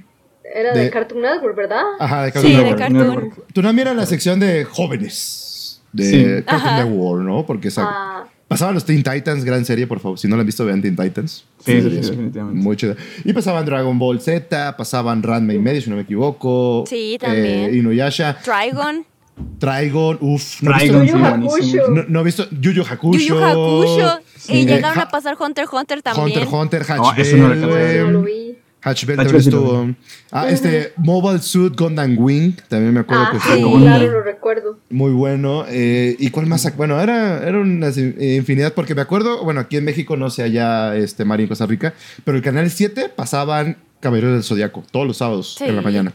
Era de, De- Cartoon Network, ¿verdad? Ajá, de Sí, Cartoon de Network. Cartoon. Network. Tunami era la sección de jóvenes de Sí. Cartoon Ajá. Network, ¿no? Porque Ah, pasaban los Teen Titans, gran serie, por favor. Si no la han visto, vean Teen Titans. Sí, sí, sí, definitivamente. Muy chida. Y pasaban Dragon Ball Z, pasaban Ranma y medio, si no me equivoco. Sí, también. Eh, Inuyasha, Trigon. Trigon, uff. No, visto- sí, no, no he visto Yu Yu Hakusho. Yu Yu Hakusho. Sí. Y Eh, llegaron Ha- a pasar Hunter Hunter también. Hunter, Hunter, Hatch eso no lo Bell, a no lo vi. Hatch Bell también sí estuvo. Ah, este, Mobile Suit Gundam Wing, también me acuerdo Ah, que sí, estuvo claro, lo recuerdo. muy bueno. Eh, ¿Y cuál más? Bueno, era, era una infinidad, porque me acuerdo, bueno, aquí en México, no sé allá, este, Mario en Costa Rica, pero el canal 7 pasaban Caballeros del Zodiaco, todos los sábados Sí. en la mañana.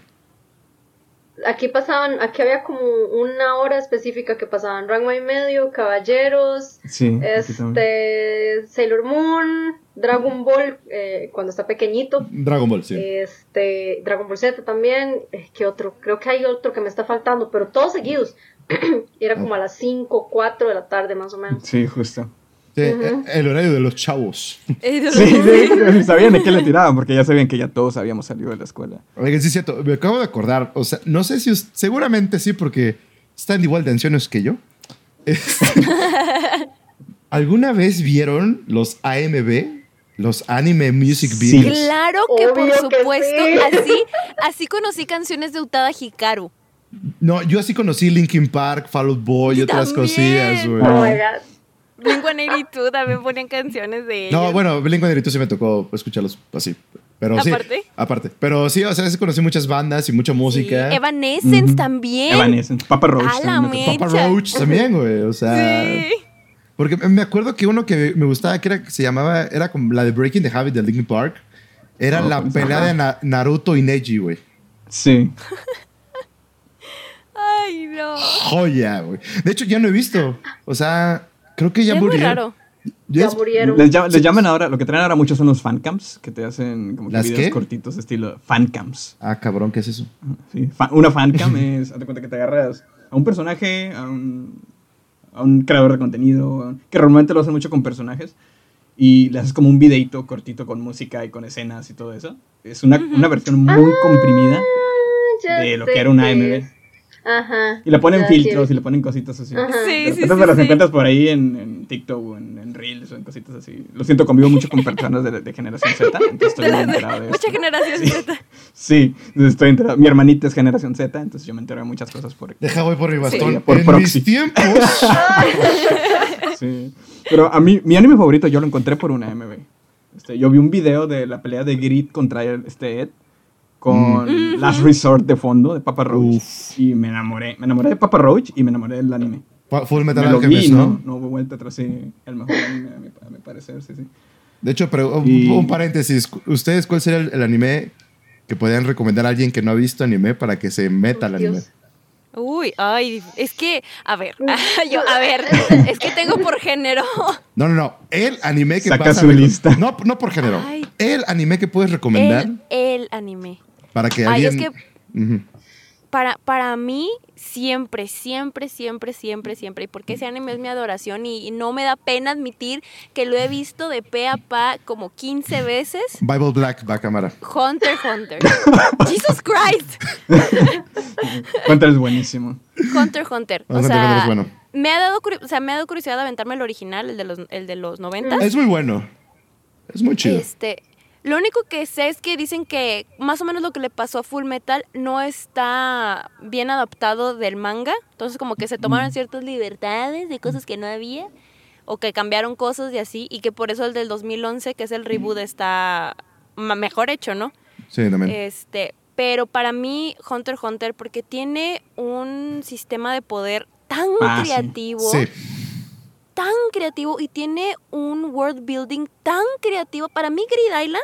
Aquí pasaban, aquí había como una hora específica que pasaban Ranma y medio, Caballeros, Sí, este, Sailor Moon, Dragon Ball, eh, cuando está pequeñito, Dragon Ball, sí. este, Dragon Ball Z también, eh, ¿qué otro? Creo que hay otro que me está faltando, pero todos seguidos. Y Era como a las 5, 4 de la tarde más o menos. Sí, justo. Sí, Ujú. El horario de los chavos. Eh, Sí, sí, sabían de qué le tiraban, porque ya sabían que ya todos habíamos salido de la escuela. Oigan, sí es cierto, me acabo de acordar, o sea, no sé si, seguramente sí, porque están igual de ancianos que yo. ¿Alguna vez vieron los AMV? Los Anime Music Sí. Videos. Claro que por Obvio supuesto, sí. así, así conocí canciones de Utada Hikaru. No, yo así conocí Linkin Park, Fall Out Boy y otras cosillas, güey. Oh my god. Blink-182 también ponían canciones de ellos. No, bueno, Blink-182 sí me tocó escucharlos así. Pero sí. Aparte. Aparte. Pero sí, o sea, sí conocí muchas bandas y mucha Sí, música. Evanescence Ujú. también. Evanescence. Papa Roach. A también Papa Roach también, güey. O sea. Sí. Porque me acuerdo que uno que me gustaba, que era, se llamaba, era como la de Breaking the Habit de Linkin Park. Era Oh, la pues, pelea ajá. de Na- Naruto y Neji, güey. Sí. Ay, no. Joya, güey. De hecho, ya no he visto. O sea, creo que ya es muy murieron. raro. Ya murieron. Les, llaman- les llaman ahora, lo que traen ahora muchos son los fancams, que te hacen como que ¿Las videos qué? cortitos, estilo fancams. Ah, cabrón, ¿qué es eso? Sí, fa- una fancam es, hazte cuenta que te agarras a un personaje, a un, a un creador de contenido, que normalmente lo hacen mucho con personajes, y le haces como un videito cortito con música y con escenas y todo eso. Es una, una versión muy comprimida Ah, ya de lo que era una AMV. Ajá. Y le ponen filtros sí. y le ponen cositas así. Ajá. Sí, sí, sí, te las sí. encuentras por ahí en, en TikTok o en, en Reels o en cositas así. Lo siento, convivo mucho con personas de, de generación Z, entonces estoy De muy enterado de mucha generación Sí. Z. Sí, estoy enterado. Mi hermanita es generación Z, entonces yo me entero de muchas cosas por Deja, voy por mi bastón. Sí, por en proxy. mis tiempos. Sí. Pero a mí, mi anime favorito yo lo encontré por una MV. Este, yo vi un video de la pelea de Grid contra este Ed con Last Resort de fondo de Papa Roach. Uf. Y me enamoré. Me enamoré de Papa Roach y me enamoré del anime. Pa- Full Metal me lo Alchemist, vi, ¿no? ¿no? No hubo vuelta atrás. Sí, el mejor anime a mi, a mi parecer, sí, sí. De hecho, pero un, Y- un paréntesis. ¿Ustedes cuál sería el, el anime que podrían recomendar a alguien que no ha visto anime para que se meta al anime? Dios. Uy, ay, es que, a ver, yo, a ver, es que tengo por género. No, no, no. El anime que Saca vas a su lista. No, no por género. Ay. El anime que puedes recomendar El, el anime. Para que Ay, es que para, para mí, siempre, siempre, siempre, siempre, siempre, y porque ese anime es mi adoración y, y no me da pena admitir que lo he visto de pe a pa como 15 veces. Bible Black va a cámara. Hunter Hunter. Jesus Christ. Hunter es buenísimo. Hunter Hunter. O Hunter x Hunter sea, es bueno. me ha dado o sea, me ha dado curiosidad de aventarme el original, el de los, el de los 90. Es muy bueno. Es muy chido. Este, lo único que sé es que dicen que más o menos lo que le pasó a Full Metal no está bien adaptado del manga. Entonces como que se Mm. tomaron ciertas libertades de cosas que no había o que cambiaron cosas y así y que por eso el del 2011, que es el reboot, está mejor hecho, ¿no? Sí, también. Este, pero para mí Hunter Hunter porque tiene un sistema de poder tan Ah, sí. creativo sí. Tan creativo y tiene un world building tan creativo. Para mí, Grid Island,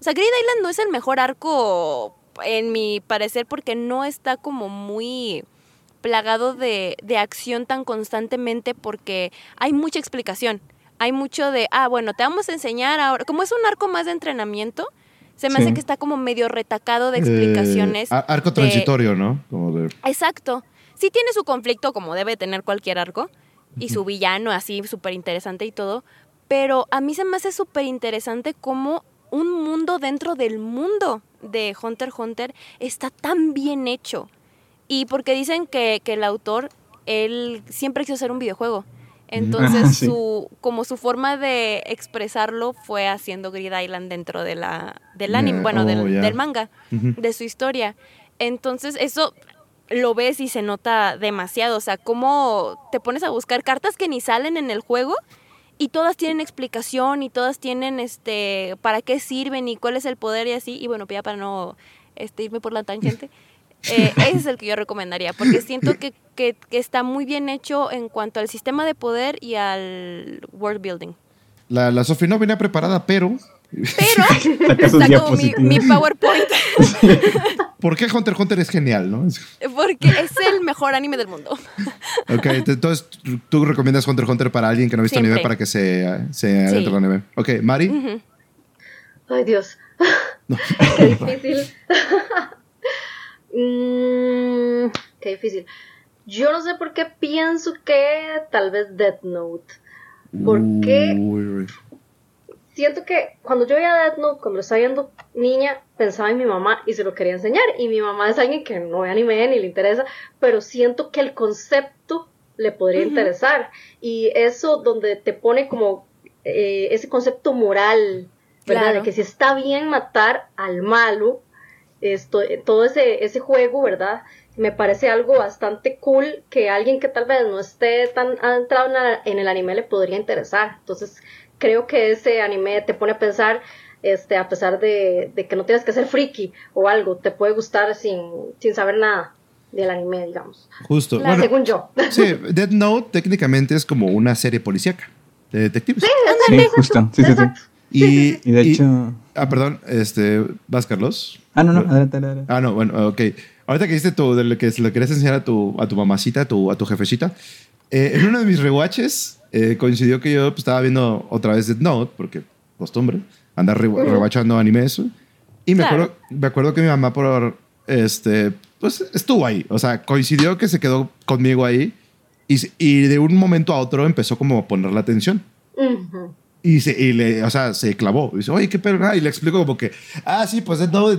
o sea, Grid Island no es el mejor arco, en mi parecer, porque no está como muy plagado de, de acción tan constantemente, porque hay mucha explicación. Hay mucho de, ah, bueno, te vamos a enseñar ahora. Como es un arco más de entrenamiento, se me Sí. hace que está como medio retacado de explicaciones. Eh, arco de- transitorio, ¿no? Como de... Exacto. Sí tiene su conflicto como debe tener cualquier arco y su villano así súper interesante y todo, pero a mí se me hace súper interesante cómo un mundo dentro del mundo de Hunter x Hunter está tan bien hecho. Y porque dicen que, que el autor, él siempre quiso hacer un videojuego. Entonces, sí. su, como su forma de expresarlo fue haciendo Grid Island dentro de la, del anime, bueno, oh, del, manga de su historia. Entonces, eso lo ves y se nota demasiado. O sea, cómo te pones a buscar cartas que ni salen en el juego y todas tienen explicación y todas tienen este para qué sirven y cuál es el poder y así. Y bueno, pues ya para no este, irme por la tangente. eh, ese es el que yo recomendaría, porque siento que, que- que está muy bien hecho en cuanto al sistema de poder y al world building. La, la Sofi no venía preparada, pero... Pero como mi, mi PowerPoint, ¿Por qué Hunter x Hunter es genial, no? Porque es el mejor anime del mundo. Ok, entonces tú recomiendas Hunter x Hunter para alguien que no ha visto Siempre. anime para que se, se adentre al anime. Ok, Mari. Ay, Dios. qué difícil. Mm, qué difícil. Yo no sé por qué pienso que tal vez Death Note. ¿Por qué? Uy, uy. Siento que cuando yo veía Death Note, cuando lo estaba viendo niña, pensaba en mi mamá y se lo quería enseñar. Y mi mamá es alguien que no ve anime ni le interesa, pero siento que el concepto le podría interesar. Y eso donde te pone como eh, ese concepto moral, ¿verdad? Claro. De que si está bien matar al malo, esto, eh, todo ese, ese juego, ¿verdad? Me parece algo bastante cool que alguien que tal vez no esté tan adentrado en el anime le podría interesar. Entonces, creo que ese anime te pone a pensar, este, a pesar de, de que no tienes que ser friki o algo, te puede gustar sin, sin saber nada del anime, digamos. Justo. Claro. Bueno, Según yo. sí, Death Note técnicamente es como una serie policíaca de detectives. Sí, justo. Sí, sí, sí. Y, Y de y- hecho. ah, perdón, este, ¿vas, Carlos? Ah, no, no, adelante, adelante. Ah, no, bueno, ok. Ahorita que dijiste tú de lo que lo querías enseñar a tu, a tu mamacita, a tu, a tu jefecita, eh, en uno de mis rewatches eh, coincidió que yo pues, estaba viendo otra vez Death Note, porque costumbre, andar re rewatchando anime eso. Y me, claro. acuerdo, me acuerdo que mi mamá por este pues estuvo ahí, o sea, coincidió que se quedó conmigo ahí y, y de un momento a otro empezó como a poner la atención. Uh -huh. Y, se, y le, o sea, se clavó. Y dice, oye, qué perra. Y le explico como que, ah, sí, pues es todo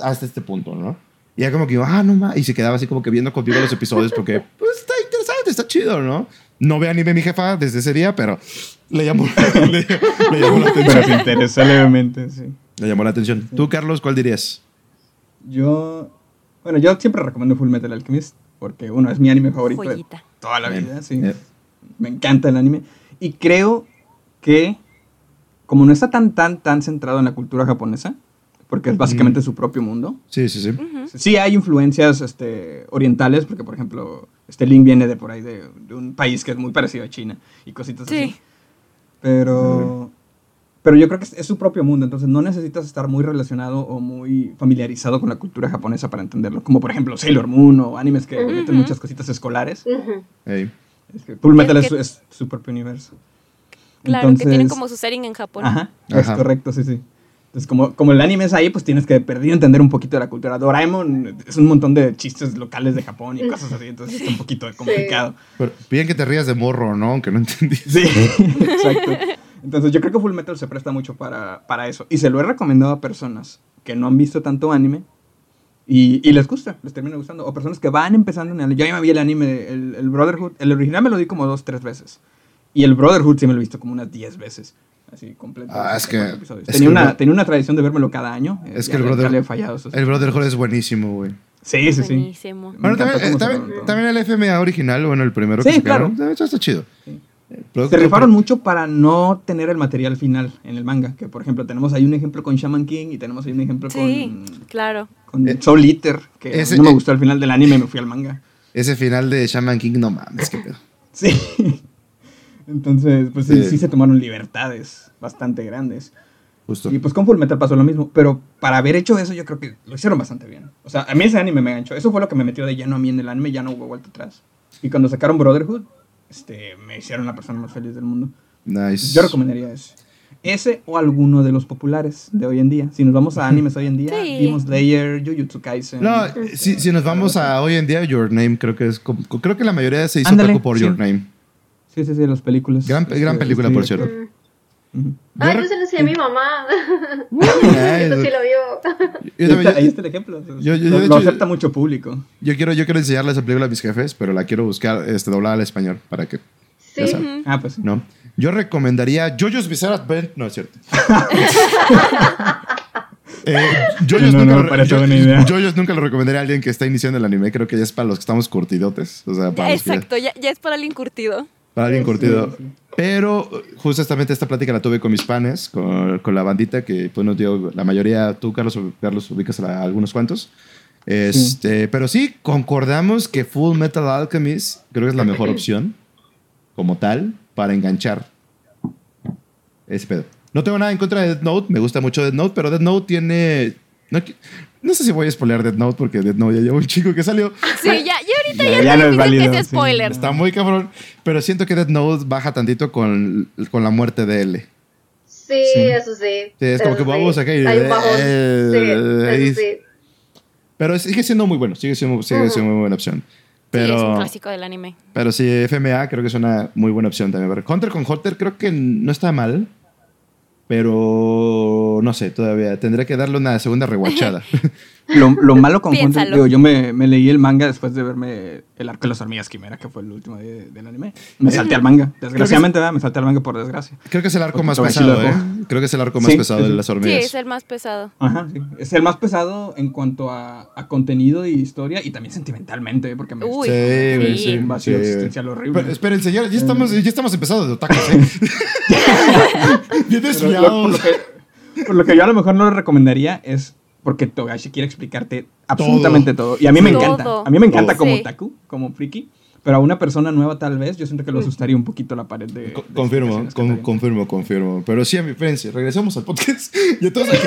hasta este punto, ¿no? Y ya como que, ah, no más. Y se quedaba así como que viendo contigo los episodios porque, pues está interesante, está chido, ¿no? No ve anime mi jefa desde ese día, pero le llamó, le, le llamó la Pero atención. se interesó levemente, sí. Le llamó la atención. Tú, Carlos, ¿cuál dirías? Yo, bueno, yo siempre recomiendo Full Metal Alchemist porque uno es mi anime favorito de Joyita. toda la vida, sí. Me encanta el anime y creo que como no está tan tan tan centrado en la cultura japonesa, porque es básicamente su propio mundo. Sí, sí, sí. Ujú. Sí hay influencias este, orientales, porque por ejemplo, este Link viene de por ahí, de, de un país que es muy parecido a China y cositas Sí. así. Pero, pero yo creo que es, es su propio mundo, entonces no necesitas estar muy relacionado o muy familiarizado con la cultura japonesa para entenderlo. Como por ejemplo Sailor Moon o animes que meten Ujú. muchas cositas escolares. Ujú. Ey. Es que Full Metal Es es, que- es su propio universo. Claro, que tienen Entonces- como su setting en Japón. Ajá, es Ajá. correcto, sí, sí. Entonces, como, como el anime es ahí, pues tienes que perder entender un poquito de la cultura. Doraemon es un montón de chistes locales de Japón y cosas así, entonces está un poquito complicado. Pero bien que te rías de morro, ¿no? Aunque no entendí. Sí, exacto. Entonces, yo creo que Full Metal se presta mucho para, para eso. Y se lo he recomendado a personas que no han visto tanto anime y, y les gusta, les termina gustando. O personas que van empezando en el... Yo ya me vi el anime, el, el Brotherhood. El original me lo di como dos, tres veces. Y el Brotherhood sí me lo he visto como unas diez veces. Así, completo. Ah, es que- cuatro episodios. es tenía, que una, el- tenía una tradición de vérmelo cada año. eh, Es que el Brother- fallado. El Brotherhood es buenísimo, güey. Sí, sí, sí. Buenísimo. Bueno, también, eh, también, también el FMA original, bueno, el primero que Sí, sacaron, claro. eso está chido. Sí. El Se rifaron mucho para no tener el material final en el manga. Que por ejemplo, tenemos ahí un ejemplo con Shaman King y tenemos ahí un ejemplo Sí, con, claro. con Eh, Soul Eater. Que ese- no me eh, gustó al final del anime, me fui al manga. Ese final de Shaman King, no mames, qué pedo. Sí. Entonces, pues sí, Sí. sí se tomaron libertades bastante grandes. Justo. Y pues con Full Metal pasó lo mismo. Pero para haber hecho eso, yo creo que lo hicieron bastante bien. O sea, a mí ese anime me ganchó. Eso fue lo que me metió de lleno a mí en el anime. Ya no hubo vuelta atrás. Y cuando sacaron Brotherhood, este, me hicieron la persona más feliz del mundo. Nice. Yo recomendaría ese. Ese o alguno de los populares de hoy en día. Si nos vamos a animes hoy en día, Sí. Demon Slayer, Jujutsu Kaisen. No, si, si nos vamos a hoy en día, Your Name, creo que es creo que la mayoría se hizo Ándale, taco por sí. Your Name. Sí, sí, sí, las películas. Gran, Este, gran película, por Steve- cierto. Ujú. Ay, Yo yo se lo enseñé a mi mamá. Eso sí lo vio. Yo, Ahí también- está, ahí yo- está el ejemplo. yo- yo, de lo, lo hecho, acepta mucho público. yo quiero, yo quiero enseñarle esa película a mis jefes, pero la quiero buscar este, doblada al español para que, Sí. Ah, pues sí. ¿no? Yo recomendaría Jojo's Bizarre Adventure. No, es cierto. eh, Jojo's No, no, nunca lo- parece Jo- buena idea. Jojo's nunca lo recomendaría a alguien que está iniciando el anime. Creo que ya es para los que estamos curtidotes. O sea, para, los que ya- Exacto, ya, ya es para el incurtido. Para alguien curtido. Sí, sí. Pero justamente esta plática la tuve con mis panes, con, con la bandita, que pues no digo, la mayoría, tú Carlos, Carlos ubicas a, algunos cuantos. Este, Pero sí, concordamos que Full Metal Alchemist creo que es la mejor opción, como tal, para enganchar ese pedo. No tengo nada en contra de Death Note, me gusta mucho Death Note, pero Death Note tiene... No, no sé si voy a spoilear Death Note porque Death Note ya lleva un chico que salió. Sí, ya, ya ahorita Ya- ya, ya es no es válido, que sí. spoiler. Está muy cabrón, pero siento que Death Note baja tantito con, con la muerte de L. Sí, Sí. eso sí. Sí, es como eso que vamos sí. a caer. Hay un bajón. Eh, Sí, eso sí. Pero sigue siendo muy bueno, sigue siendo, sigue siendo muy buena opción. Sí, es un Pero, clásico del anime. pero sí, FMA creo que es una muy buena opción también. Pero Hunter con Hunter creo que no está mal. Pero no sé, todavía tendré que darle una segunda rewatchada. Lo, lo malo con Hunter, digo, yo me, me leí el manga después de verme el arco de las hormigas quimera, que fue el último de- del anime. Me salté al manga. Desgraciadamente, ¿verdad? Me salté al manga por desgracia. creo que es el arco Porque más pesado, ¿eh? dejó. Creo que es el arco más Sí, pesado sí, de sí. las Sí, hormigas. es el más pesado. Ajá, sí. Es el más pesado en cuanto a, a contenido y historia y también sentimentalmente, ¿eh? porque me Uy, Sí, sí. sí. un vacío sí. existencial horrible. Pero, espérense, ya, ya estamos, ya estamos empezando de otakus, ¿eh? Bien por, desviados. lo que, por lo que yo a lo mejor no lo recomendaría es porque Togashi quiere explicarte absolutamente todo. Y a mí me Todo. encanta. A mí me encanta Todo. como Sí. otaku, como friki. Pero a una persona nueva tal vez, yo siento que lo asustaría un poquito la pared de... Co- de Confirmo, con- confirmo, confirmo. Pero sí, a mi espérense, regresemos al podcast. Y todos, aquí,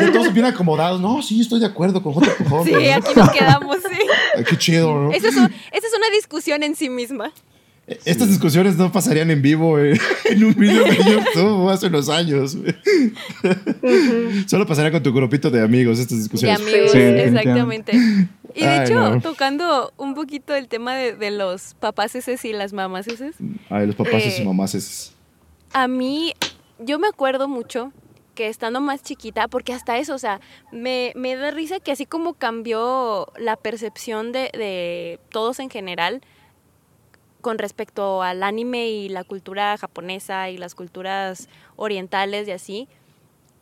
ya todos bien acomodados. No, sí, estoy de acuerdo con J. Con J. Sí, aquí nos quedamos, sí. Ay, Qué chido, ¿no? Esa es, un- esa es una discusión en sí misma. Estas discusiones no pasarían en vivo eh, en un video de YouTube hace unos años. Solo pasaría con tu grupito de amigos estas De discusiones. amigos, Sí, exactamente. Y de Ay, hecho, no. tocando un poquito el tema de, de los papás eses y las mamás eses, Ay, los papás y Eh, sus mamás esos. a mí, yo me acuerdo mucho que estando más chiquita, porque hasta eso, o sea, me, me da risa que así como cambió la percepción de, de todos en general con respecto al anime y la cultura japonesa y las culturas orientales y así,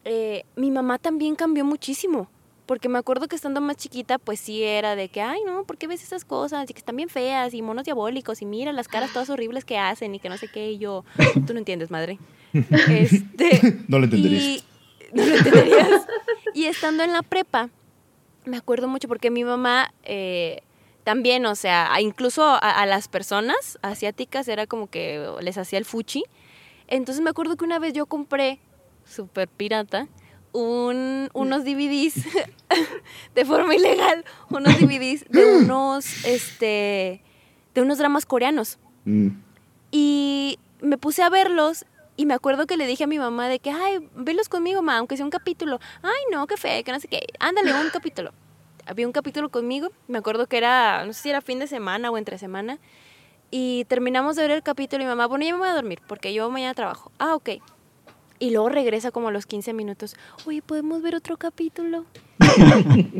eh, mi mamá también cambió muchísimo. Porque me acuerdo que estando más chiquita, pues sí era de que, ay, no, ¿por qué ves esas cosas? Y que están bien feas y monos diabólicos y mira las caras todas horribles que hacen y que no sé qué. Y yo, tú no entiendes, madre. Este, No lo entenderías. y, no lo entenderías. Y estando en la prepa, me acuerdo mucho porque mi mamá eh, también, o sea, incluso a, a las personas asiáticas era como que les hacía el fuchi. Entonces me acuerdo que una vez yo compré, súper pirata, un, unos DVDs de forma ilegal, unos DVDs de unos, este, de unos dramas coreanos. Mm. Y me puse a verlos y me acuerdo que le dije a mi mamá de que, ay, velos conmigo, ma, aunque sea un capítulo. Ay, no, qué fe, que no sé qué. Ándale, un capítulo. Había un capítulo conmigo. Me acuerdo que era, no sé si era fin de semana o entre semana. Y terminamos de ver el capítulo y mi mamá, bueno, ya me voy a dormir porque yo mañana trabajo. Ah, ok. Y luego regresa como a los 15 minutos. Oye, ¿podemos ver otro capítulo?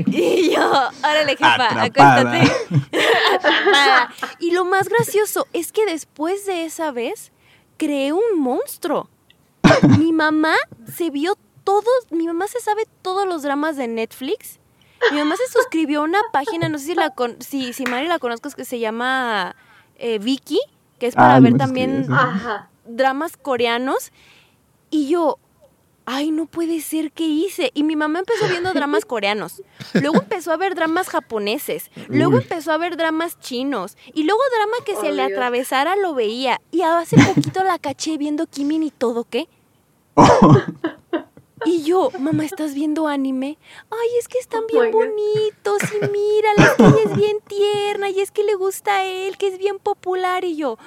y yo, órale, jefa, Atrapada. acuéstate. Atrapada. Y lo más gracioso es que después de esa vez, creé un monstruo. Mi mamá se vio todos, mi mamá se sabe todos los dramas de Netflix. Mi mamá se suscribió a una página, no sé si la con, si, si Mari la conozcas, que se llama eh, Vicky, que es para Ah, ver también. Ajá. dramas coreanos. Y yo, ay, no puede ser, ¿qué hice? Y mi mamá empezó viendo dramas coreanos. Luego empezó a ver dramas japoneses. Luego Uy. empezó a ver dramas chinos. Y luego drama que se Oh, le atravesara lo veía. Y hace poquito la caché viendo Kimin y todo, ¿qué? Y yo, mamá, ¿estás viendo anime? Ay, es que están Oh bien God. bonitos y mírala, es que ella es bien tierna y es que le gusta a él, que es bien popular. Y yo,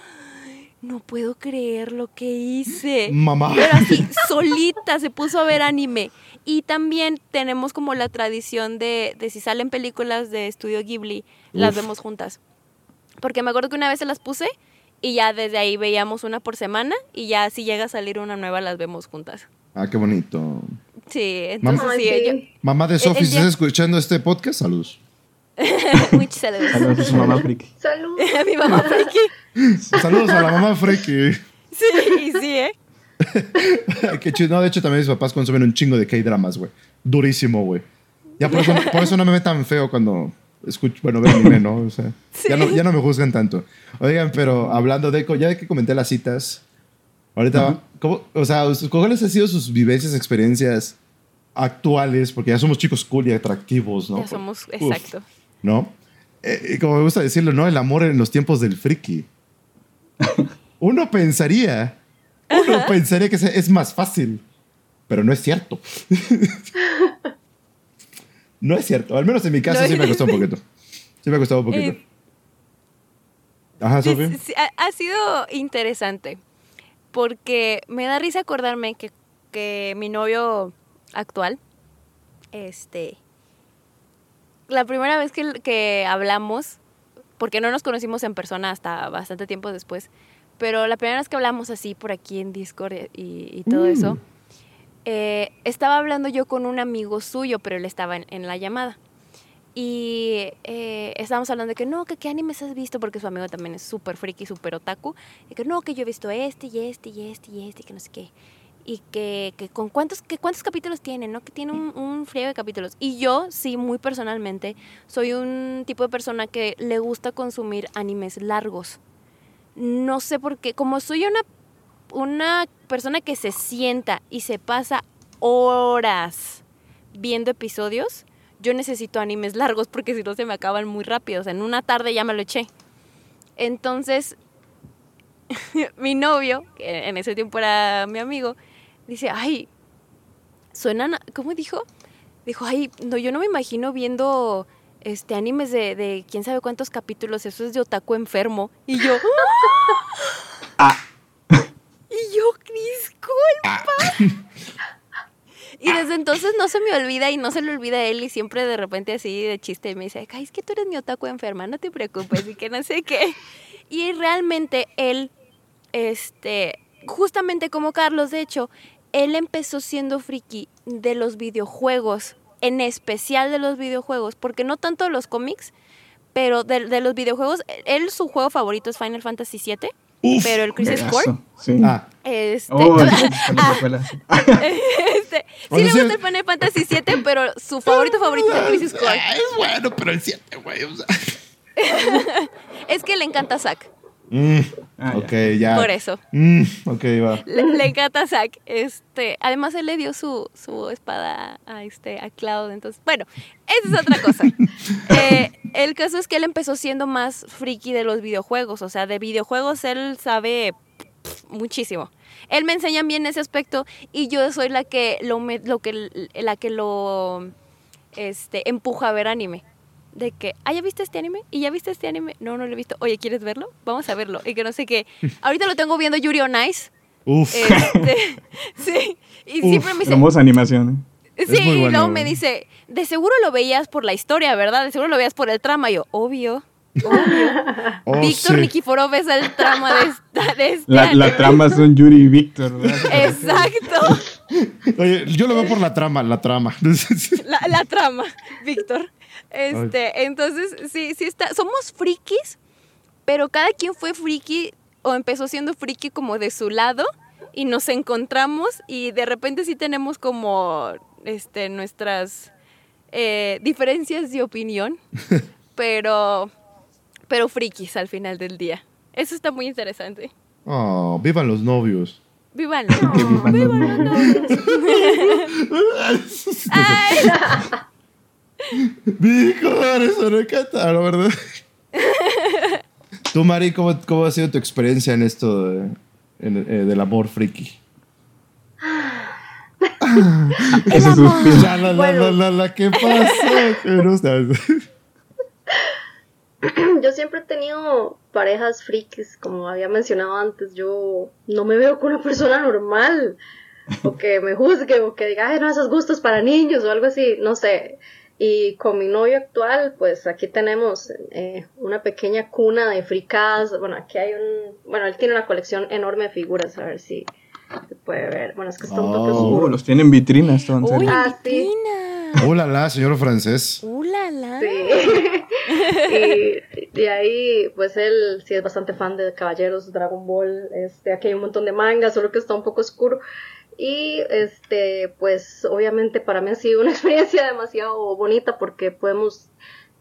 no puedo creer lo que hice. Mamá. Pero así, solita se puso a ver anime. Y también tenemos como la tradición de, de si salen películas de Estudio Ghibli, las vemos juntas. Porque me acuerdo que una vez se las puse y ya desde ahí veíamos una por semana y ya si llega a salir una nueva las vemos juntas. Ah, qué bonito. Sí, entonces sí, yo- sí. Mamá de Sofi, estás escuchando este podcast, saludos. muchos saludos. Saludos a su mamá friki. Salud. A mi mamá friki. Saludos a la mamá friki. Sí, sí, ¿eh? Qué chido. No, de hecho, también mis papás consumen un chingo de K-dramas, güey. Durísimo, güey. Ya por eso, por eso no me ve tan feo cuando escucho, bueno, veo anime, ¿no? O sea, ya, no, ya no me juzgan tanto. Oigan, pero hablando de, ya de que comenté las citas, ahorita, ¿cómo, o sea, ¿cuáles han sido sus vivencias, experiencias actuales? Porque ya somos chicos cool y atractivos, ¿no? Ya somos, Uf, exacto. ¿No? Eh, y como me gusta decirlo, ¿no? El amor en los tiempos del friki. Uno pensaría, uno pensaría que es más fácil, pero no es cierto. no es cierto. Al menos en mi caso No. sí me costó un poquito. Sí me costó un poquito. Eh, Ajá, Sofía. ha, ha sido interesante porque me da risa acordarme que, que mi novio actual, este, la primera vez que, que hablamos, porque no nos conocimos en persona hasta bastante tiempo después, pero la primera vez que hablamos así por aquí en Discord y, y todo Mm. eso, eh, estaba hablando yo con un amigo suyo, pero él estaba en, en la llamada. Y eh, estábamos hablando de que no, que qué animes has visto, porque su amigo también es súper friki, súper otaku. Y que no, que yo he visto este y este y este y este, que no sé qué. Y que, con cuántos, que cuántos capítulos tiene, ¿no? Que tiene un, un de capítulos. Y yo, sí, muy personalmente, soy un tipo de persona que le gusta consumir animes largos. No sé por qué, como soy una, una persona que se sienta y se pasa horas viendo episodios, yo necesito animes largos porque si no se me acaban muy rápido. O sea, en una tarde ya me lo eché. Entonces, mi novio, que en ese tiempo era mi amigo, dice, ay, suenan, ¿cómo dijo? Dijo, ay, no, yo no me imagino viendo este, animes de, de quién sabe cuántos capítulos, eso es de otaku enfermo. Y yo, Ah, y yo, disculpa. Y desde entonces no se me olvida y no se le olvida a él y siempre de repente así de chiste me dice, ay, es que tú eres mi otaku enferma, no te preocupes y que no sé qué. Y realmente él, este, justamente como Carlos, de hecho, él empezó siendo friki de los videojuegos, en especial de los videojuegos, porque no tanto de los cómics, pero de, de los videojuegos, él su juego favorito es Final Fantasy VII, Uf. pero el Crisis Core, Sí. Ah, este, Oh, este, sí le sí- gusta el Final Fantasy VII, pero su favorito favorito es el Crisis Core. Ah, Es bueno, pero el 7, güey. o sea. Es que le encanta Zack, Mm, Ah, ok, ya. por eso. Mm, ok, va. Le, le encanta Zack. Este, además él le dio su, su espada a este a Cloud, entonces, bueno, esa es otra cosa. Eh, el caso es que él empezó siendo más friki de los videojuegos, o sea, de videojuegos él sabe pff, muchísimo. Él me enseña bien ese aspecto y yo soy la que lo, me- lo que la que lo este empuja a ver anime. De que, ah, ¿ya viste este anime? ¿Y ya viste este anime? No, no lo he visto. Oye, ¿quieres verlo? Vamos a verlo. Y que no sé qué. Ahorita lo tengo viendo Yuri on Ice. Uf. Este, sí, y Uf, siempre me dice, Hermosa animación. ¿eh? sí, muy y bueno. luego me dice, de seguro lo veías por la historia, ¿verdad? De seguro lo veías por el trama. Y yo, obvio, obvio. Oh, Víctor sí. Nikiforov es el trama de, esta, de este La, anime. la trama son Yuri y Víctor. ¿verdad? Exacto, Oye, yo lo veo por la trama, la trama. la, la trama, Víctor. Este, entonces, sí, sí está, somos frikis, pero cada quien fue friki o empezó siendo friki como de su lado y nos encontramos y de repente sí tenemos como este, nuestras eh, diferencias de opinión, pero, pero frikis al final del día. Eso está muy interesante. Oh, vivan los novios. Vivan. Que vivan los novios. Ay, Víctor, eso me encanta, la verdad. Tú, Mari, ¿cómo, ¿cómo ha sido tu experiencia en esto de- en- eh, del amor friki? Ese suspiro. La, la, la, la, la, la, ¿qué pasó? Yo siempre he tenido parejas frikis, como había mencionado antes. Yo no me veo con una persona normal, o que me juzgue, o que diga, ay, no, esos gustos para niños, o algo así, no sé. Y con mi novio actual, pues aquí tenemos eh, una pequeña cuna de fricadas. Bueno, aquí hay un. Bueno, él tiene una colección enorme de figuras, a ver si se puede ver. Bueno, es que está un toque Oh. oscuro. Oh, los tienen en vitrinas, todo en serio. Ah, sí. vitrina. Hola, la, señor francés. Uh, la, la. Sí. y de ahí, pues él sí es bastante fan de Caballeros, Dragon Ball. Este, aquí hay un montón de mangas, solo que está un poco oscuro. Y este, pues obviamente para mí ha sido una experiencia demasiado bonita porque podemos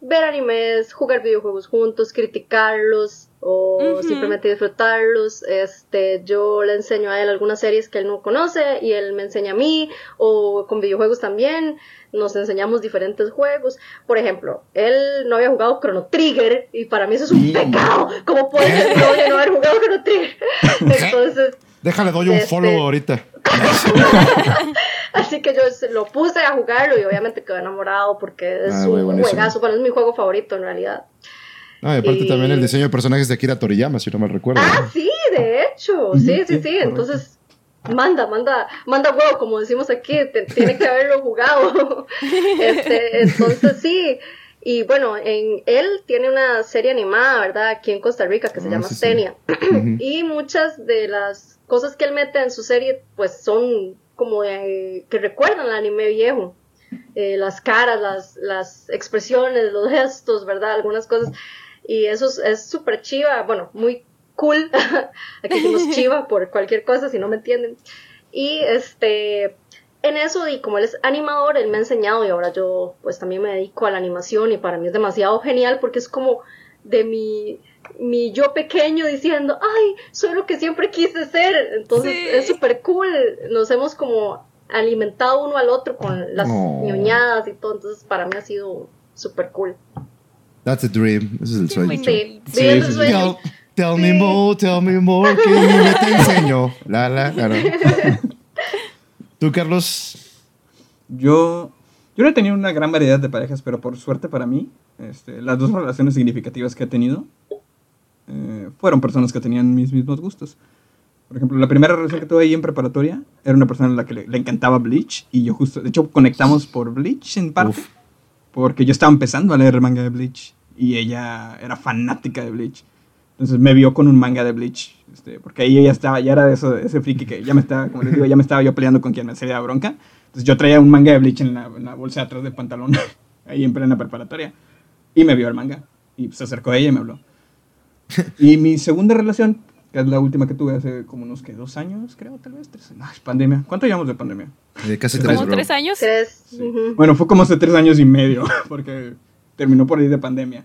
ver animes, jugar videojuegos juntos, criticarlos o simplemente disfrutarlos. Este, yo le enseño a él algunas series que él no conoce y él me enseña a mí o con videojuegos también. Nos enseñamos diferentes juegos. Por ejemplo, él no había jugado Chrono Trigger y para mí eso es un Sí. pecado. ¿Cómo puede ser no haber jugado Chrono Trigger? Entonces, Déjale, doy un Este- follow ahorita. Así que yo lo puse a jugarlo y obviamente quedó enamorado porque es Ah, un buenísimo. juegazo, bueno, es mi juego favorito en realidad. Ah, y aparte Y- también el diseño de personajes de Akira Toriyama, si no mal recuerdo. Ah, sí, de hecho, sí, sí, sí, entonces manda, manda, manda huevo, como decimos aquí, te- tiene que haberlo jugado. Este, entonces sí, y bueno, en, él tiene una serie animada, ¿verdad? Aquí en Costa Rica que se Ah, llama sí. Stenia. Y muchas de las cosas que él mete en su serie, pues son como de- que recuerdan al anime viejo. Eh, las caras, las, las expresiones, los gestos, ¿verdad? Algunas cosas. Y eso es- es súper chiva, bueno, muy cool. Aquí decimos chiva por cualquier cosa, si no me entienden. Y este, en eso, y como él es animador, él me ha enseñado y ahora yo pues también me dedico a la animación y para mí es demasiado genial porque es como de mi, mi yo pequeño diciendo, ay, soy lo que siempre quise ser. Entonces Sí. es súper cool. Nos hemos como alimentado uno al otro con las Oh. ñoñadas y todo. Entonces para mí ha sido súper cool. That's a dream. Ese es el sueño. Sí, Sí, sí, ese sí, sí. sueño. Tell, tell me more, tell me more, que me te enseño. La, la, claro. ¿Tú, Carlos? Yo, yo no he tenido una gran variedad de parejas, pero por suerte para mí, este, las dos relaciones significativas que he tenido eh, fueron personas que tenían mis mismos gustos. Por ejemplo, la primera relación que tuve ahí en preparatoria era una persona a la que le, le encantaba Bleach y yo justo, de hecho, conectamos por Bleach en parte, Uf. porque yo estaba empezando a leer manga de Bleach y ella era fanática de Bleach. Entonces me vio con un manga de Bleach, este, porque ahí ella estaba, ya era de eso, ese friki que ya me estaba, como les digo, ya me estaba yo peleando con quien me hacía bronca. Entonces yo traía un manga de Bleach en la, en la bolsa de atrás del pantalón, ahí en plena preparatoria, y me vio el manga. Y se acercó a ella y me habló. Y mi segunda relación, que es la última que tuve hace como unos que dos años, creo, tal vez, tres. Ay, pandemia. ¿Cuánto llevamos de pandemia? Eh, casi tres, ¿Como bro. tres años? Tres. Sí. ujú. Bueno, fue como hace tres años y medio, porque terminó por ahí de pandemia.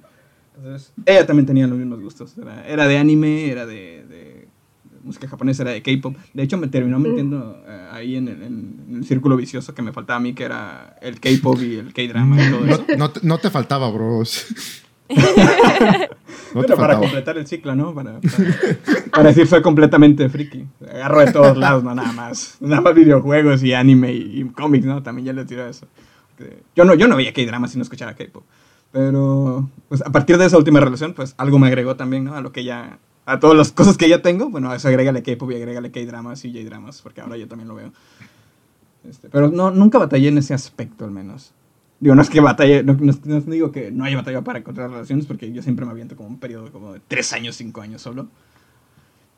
Entonces, ella también tenía los mismos gustos. Era, era de anime, era de, de- de música japonesa, era de K-pop. De hecho, me terminó metiendo eh, ahí en el, en el círculo vicioso que me faltaba a mí, que era el K-pop y el K-drama y todo No, eso. no, te, no te faltaba, bros. no Pero para completar el ciclo, ¿no? Para, para, para decir soy completamente friki. Agarro de todos lados, no nada más. Nada más videojuegos y anime y, y cómics, ¿no? También ya le tiro eso. Yo no, yo no veía K-drama si no escuchaba K-pop. Pero, pues a partir de esa última relación, pues algo me agregó también, ¿no? A lo que ya. A todas las cosas que ya tengo, bueno, a eso agrégale K-pop y agrégale K-dramas y J-dramas, porque ahora yo también lo veo. Este, pero no, nunca batallé en ese aspecto, al menos. Digo, no es que batalle, no, no- no digo que no haya batalla para encontrar relaciones, porque yo siempre me aviento como un periodo como de tres años, cinco años solo.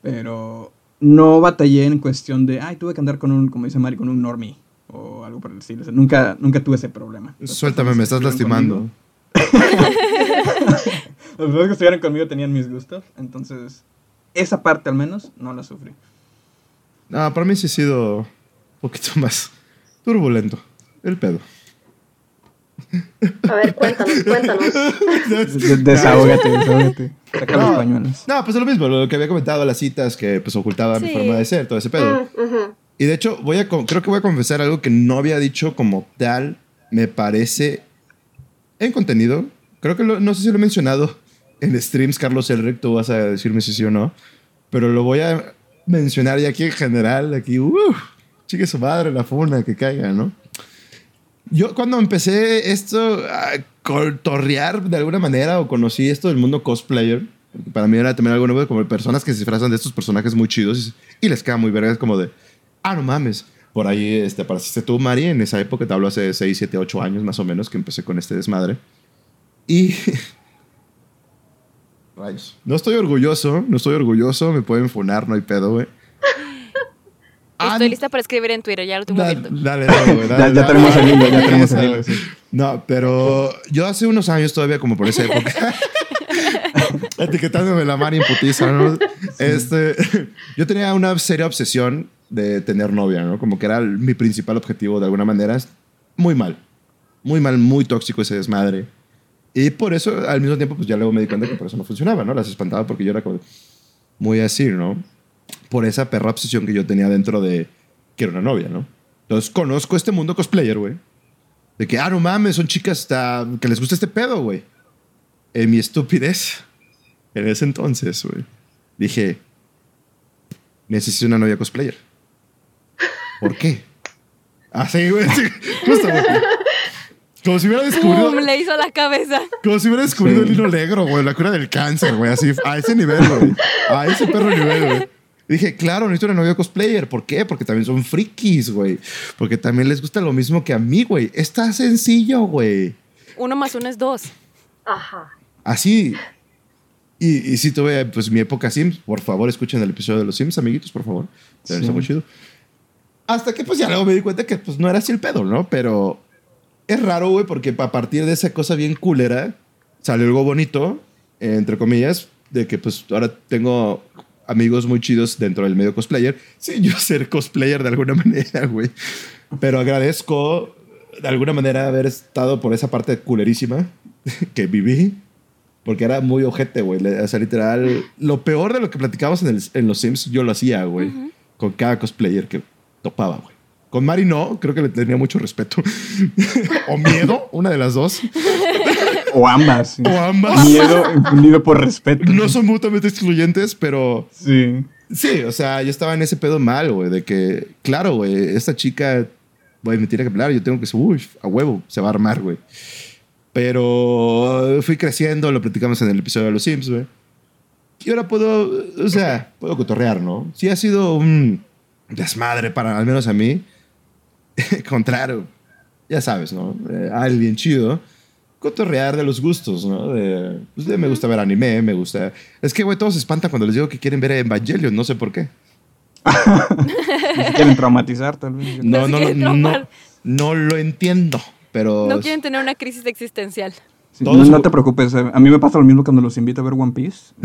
Pero no batallé en cuestión de, ay, tuve que andar con un, como dice Mari, con un normie o algo por el estilo. O sea, nunca, nunca tuve ese problema. Suéltame, me estás lastimando. personas que estuvieron conmigo tenían mis gustos, entonces esa parte al menos no la sufrí. No, para mí sí ha sido un poquito más turbulento. El pedo. A ver, cuéntanos, cuéntanos. De- desahógate, desahógate. Saca los No. pañuelos. No, pues es lo mismo, lo que había comentado, las citas que pues ocultaba mi Sí. forma de ser, todo ese pedo. Mm, ujú. Y de hecho, voy a, creo que voy a confesar algo que no había dicho como tal, me parece, en contenido. Creo que lo- no sé si lo he mencionado en streams, Carlos Elric, tú vas a decirme si sí o no. Pero lo voy a mencionar ya aquí en general, aquí, uh, chique su madre, la funa, que caiga, ¿no? Yo cuando empecé esto a torrear de alguna manera o conocí esto del mundo cosplayer, para mí era también algo nuevo, como personas que se disfrazan de estos personajes muy chidos y, les queda muy verga, es como de, ah, no mames. Por ahí este, apareciste tú, Mari, en esa época, te hablo hace 6, 7, 8 años más o menos que empecé con este desmadre. Y... Rayos. No estoy orgulloso, no estoy orgulloso, me pueden funar, no hay pedo, güey. Estoy lista para escribir en Twitter, ya lo tengo Da-. Dale, dale, güey. Ya, dale, ya tenemos el hilo, ya tenemos el hilo. sí. No, pero yo hace unos años todavía, como por esa época, etiquetándome la mano imputiza, ¿no? Este, yo tenía una seria obsesión de tener novia, ¿no? Como que era el- mi principal objetivo de alguna manera. Muy mal. Muy mal, muy tóxico ese desmadre. Y por eso, al mismo tiempo, pues ya luego me di cuenta que por eso no funcionaba, ¿no? Las espantaba porque yo era como muy así, ¿no? Por esa perra obsesión que yo tenía dentro de que era una novia, ¿no? Entonces conozco este mundo cosplayer, güey. De que, ah, no mames, son chicas hasta que les gusta este pedo, güey. En mi estupidez, en ese entonces, güey, dije, necesito una novia cosplayer. ¿Por qué? Así, güey. sí, justo, güey. Como si hubiera descubrido, ¡Pum! Le hizo la cabeza. como si hubiera descubrido Sí. el hilo negro, güey, la cura del cáncer, güey, así, a ese nivel, güey. A ese perro nivel, güey. Dije, claro, necesito una novia cosplayer. ¿Por qué? Porque también son frikis, güey. Porque también les gusta lo mismo que a mí, güey. Está sencillo, güey. Uno más uno es dos. Ajá. Así. Y, y sí tuve, pues, mi época Sims. Por favor, escuchen el episodio de los Sims, amiguitos, por favor. Está Sí. muy chido. Hasta que, pues, ya luego me di cuenta que, pues, no era así el pedo, ¿no? Pero es raro, güey, porque a partir de esa cosa bien culera salió algo bonito, eh, entre comillas, de que, pues, ahora tengo amigos muy chidos dentro del medio cosplayer, sin yo ser cosplayer de alguna manera, güey. Pero agradezco de alguna manera haber estado por esa parte culerísima que viví. Porque era muy ojete, güey. O sea, literal, lo peor de lo que platicábamos en, el- en los Sims, yo lo hacía, güey. Con cada cosplayer que topaba, güey. Con Mari no, creo que le tenía mucho respeto. o miedo, una de las dos. O ambas. O ambas. Miedo infundido por respeto. No son mutuamente excluyentes, pero Sí. Sí, o sea, yo estaba en ese pedo mal, güey, de que, claro, güey, esta chica, güey, me tiene que hablar, yo tengo que, uy, a huevo, se va a armar, güey. Pero fui creciendo, lo platicamos en el episodio de Los Sims, güey. Y ahora puedo, o sea, puedo cotorrear, ¿no? Sí ha sido un desmadre para, al menos a mí. Contrario, ya sabes, ¿no? Eh, alguien chido. Cotorrear de los gustos, ¿no? De, pues, de me gusta ver anime, me gusta... Es que, güey, todos se espantan cuando les digo que quieren ver Evangelion, no sé por qué. Quieren traumatizar tal vez. No, se no, quieren no, no, no lo entiendo, pero... No quieren tener una crisis existencial. Sí, no, te preocupes, eh, a mí me pasa lo mismo cuando los invito a ver One Piece.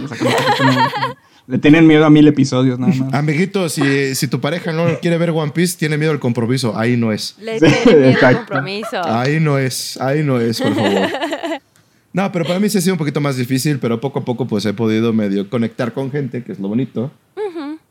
No sé cómo se le tienen miedo a mil episodios nada más. Amiguito, si, si tu pareja no quiere ver One Piece, tiene miedo al compromiso. Ahí no es. Le Sí, tienen miedo al compromiso. Ahí no es. Ahí no es, por favor. No, pero para mí sí ha sido un poquito más difícil, pero poco a poco pues he podido medio conectar con gente, que es lo bonito.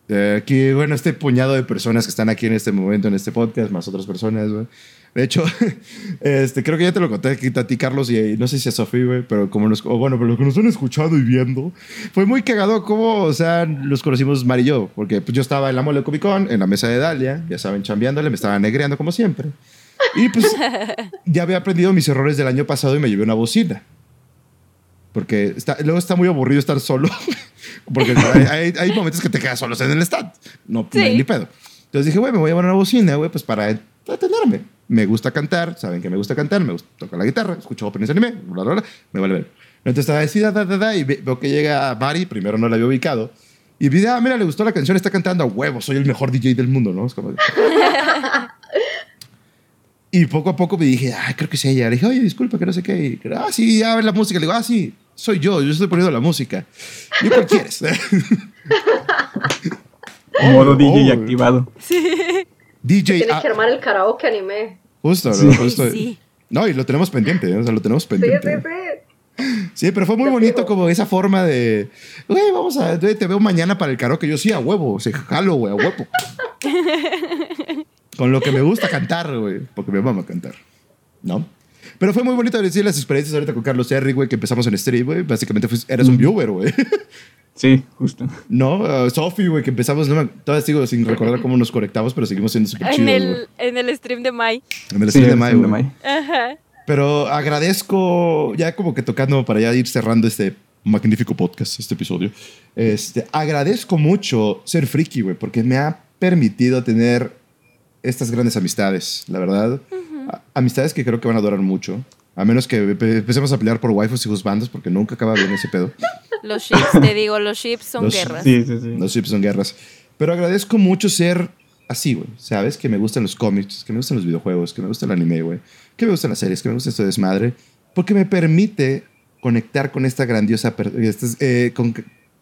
Eh, aquí, bueno, este puñado de personas que están aquí en este momento, en este podcast, más otras personas, güey. De hecho, este, creo que ya te lo conté aquí a ti, Carlos, y, no sé si a Sofía, güey, pero como nos, o bueno, pero lo que nos han escuchado y viendo, fue muy cagado cómo, o sea, los conocimos Mari y yo, porque pues yo estaba en la mole Comic Con, en la mesa de Dalia, ya saben, chambeándole, me estaba negreando como siempre. Y pues ya había aprendido mis errores del año pasado y me llevé una bocina. Porque está, luego está muy aburrido estar solo. Porque hay, hay- hay momentos que te quedas solos en el stand. No, no hay Sí. ni pedo. Entonces dije, güey, me voy a llevar una bocina, güey, pues para entretenerme. Me gusta cantar, saben que me gusta cantar, me gusta tocar la guitarra, escucho openings de anime, bla, bla, bla, me vale ver. Entonces estaba así, da, da, da, da, y ve- veo que llega Mari, primero no la había ubicado, y vi, ah, mira, le gustó la canción, está cantando a huevo, soy el mejor DJ del mundo, ¿no? Es como... Y poco a poco me dije, ah, creo que es ella. Le dije, oye, disculpa, que no sé qué. Y, ah, sí, a ver la música. Le digo, ah, sí, soy yo, yo estoy poniendo la música. ¿Y cuál quieres? Modo Oh, DJ oh. activado. DJ. Tienes que armar el karaoke anime. Justo, ¿no? Sí. Justo. Sí. No, y lo tenemos pendiente, ¿eh? o sea, lo tenemos Sí, sí, pendiente. sí. Sí, pero fue muy Te bonito como esa forma de, güey, vamos a, güey, te veo mañana para el karaoke. Yo sí, a huevo, se jalo, güey, a huevo. Con lo que me gusta cantar, güey, porque me mama cantar, ¿no? Pero fue muy bonito decir las experiencias ahorita con Carlos Henry, güey, que empezamos en stream, güey. Básicamente fuis- eres un viewer, güey. Sí, justo. No, uh, Sophie, güey, que empezamos, no me, todavía sigo sin recordar cómo nos conectamos, pero seguimos siendo súper En chidos, el, en el stream de Mai. En el Sí, stream de Mai. Ajá. Pero agradezco, ya como que tocando para ya ir cerrando este magnífico podcast, este episodio. Este, agradezco mucho ser friki, güey, porque me ha permitido tener estas grandes amistades, la verdad. Amistades que creo que van a durar mucho. A menos que empe- empecemos a pelear por waifus y husbandos, porque nunca acaba bien ese pedo. Los ships, te digo, los ships son Los- guerras. Sí, sí, sí. Los chips son guerras. Pero agradezco mucho ser así, güey. ¿Sabes? Que me gustan los cómics, que me gustan los videojuegos, que me gusta el anime, güey. Que me gustan las series, que me gusta este desmadre. Porque me permite conectar con esta grandiosa... per- estas, eh, con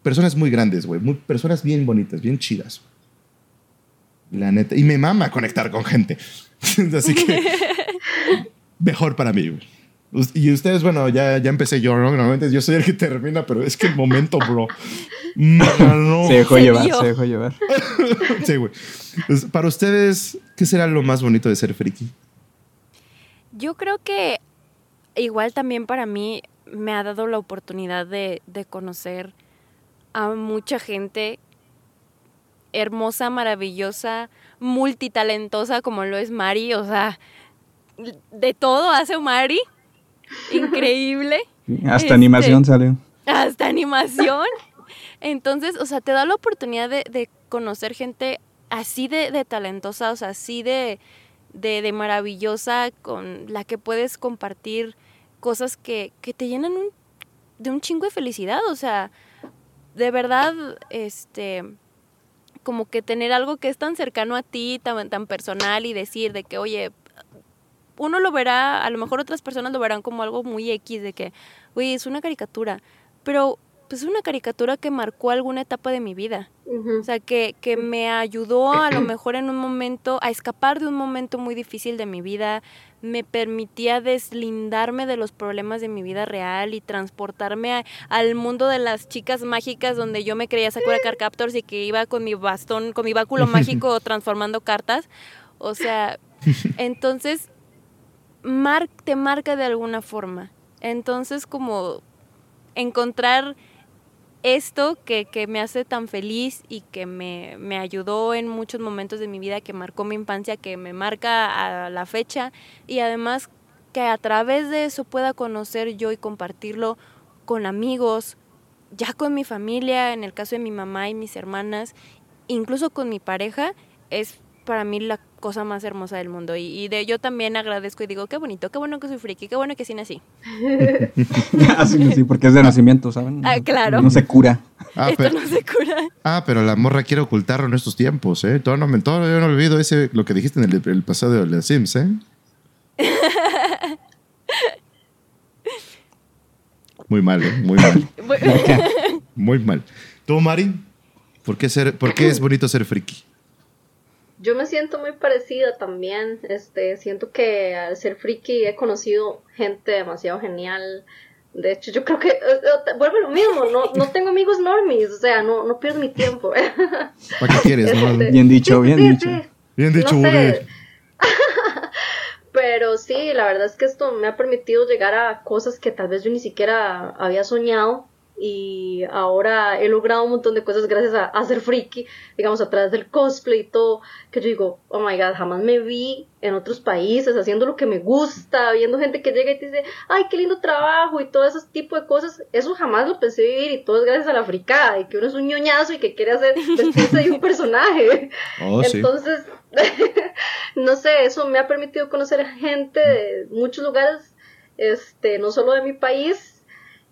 personas muy grandes, güey. Muy, personas bien bonitas, bien chidas. La neta. Y me mama conectar con gente. así que... mejor para mí, güey. Y ustedes, bueno, ya, ya empecé yo, ¿no? Normalmente yo soy el que termina, pero es que el momento, bro. Mano. Se dejó llevar, se dejó llevar. Sí, güey. Pues, Para ustedes, ¿qué será lo más bonito de ser friki? Yo creo que igual también para mí me ha dado la oportunidad de, de conocer a mucha gente hermosa, maravillosa, multitalentosa como lo es Mari. O sea, de todo hace Mari. Increíble. Hasta Este- animación salió. hasta animación. Entonces, o sea, te da la oportunidad de, de conocer gente así de, de talentosa, o sea, así de, de, de maravillosa, con la que puedes compartir cosas que, que te llenan un- de un chingo de felicidad. O sea, de verdad, este como que tener algo que es tan cercano a ti, tan, tan personal y decir de que, oye, uno lo verá, a lo mejor otras personas lo verán como algo muy X, de que, oye, es una caricatura, pero pues es una caricatura que marcó alguna etapa de mi vida. O sea, que, que me ayudó a lo mejor en un momento a escapar de un momento muy difícil de mi vida, me permitía deslindarme de los problemas de mi vida real y transportarme a- al mundo de las chicas mágicas donde yo me creía Sakura Card Captors y que iba con mi bastón, con mi báculo mágico transformando cartas. O sea, entonces mar- te marca de alguna forma. Entonces como encontrar esto que, que me hace tan feliz y que me, me ayudó en muchos momentos de mi vida, que marcó mi infancia, que me marca a la fecha y además que a través de eso pueda conocer yo y compartirlo con amigos, ya con mi familia, en el caso de mi mamá y mis hermanas, incluso con mi pareja, es para mí la cosa más hermosa del mundo. Y, y de yo también agradezco y digo, qué bonito, qué bueno que soy friki, qué bueno que sí nací. Así sí, porque es de nacimiento, ¿saben? Ah, claro. No se cura. Ah, Esto pero, no se cura. ah, pero la morra quiere ocultarlo en estos tiempos, ¿eh? Todavía no, me- todavía no olvido ese, lo que dijiste en el, el pasado de los Sims, ¿eh? Muy mal, ¿eh? Muy mal. Muy mal. ¿Tú, Mari? ¿Por qué, ser, ¿Por qué es bonito ser friki? Yo me siento muy parecida también. Este, siento que al ser friki he conocido gente demasiado genial. De hecho, yo creo que eh, eh, vuelve lo mismo. No, no tengo amigos normies, o sea, no, no pierdo mi tiempo. ¿Para qué quieres, no? Este, Bien dicho, sí, bien sí, dicho. sí. Bien dicho, No sé. Pero sí, la verdad es que esto me ha permitido llegar a cosas que tal vez yo ni siquiera había soñado y ahora he logrado un montón de cosas gracias a, a ser friki, digamos, a través del cosplay y todo, que yo digo, oh my god, jamás me vi en otros países haciendo lo que me gusta, viendo gente que llega y te dice, ay, qué lindo trabajo y todo ese tipo de cosas, eso jamás lo pensé vivir y todo es gracias a la fricada y que uno es un ñoñazo y que quiere hacer vestirse de un personaje. Oh, sí. Entonces, no sé, eso me ha permitido conocer gente de muchos lugares, este, no solo de mi país,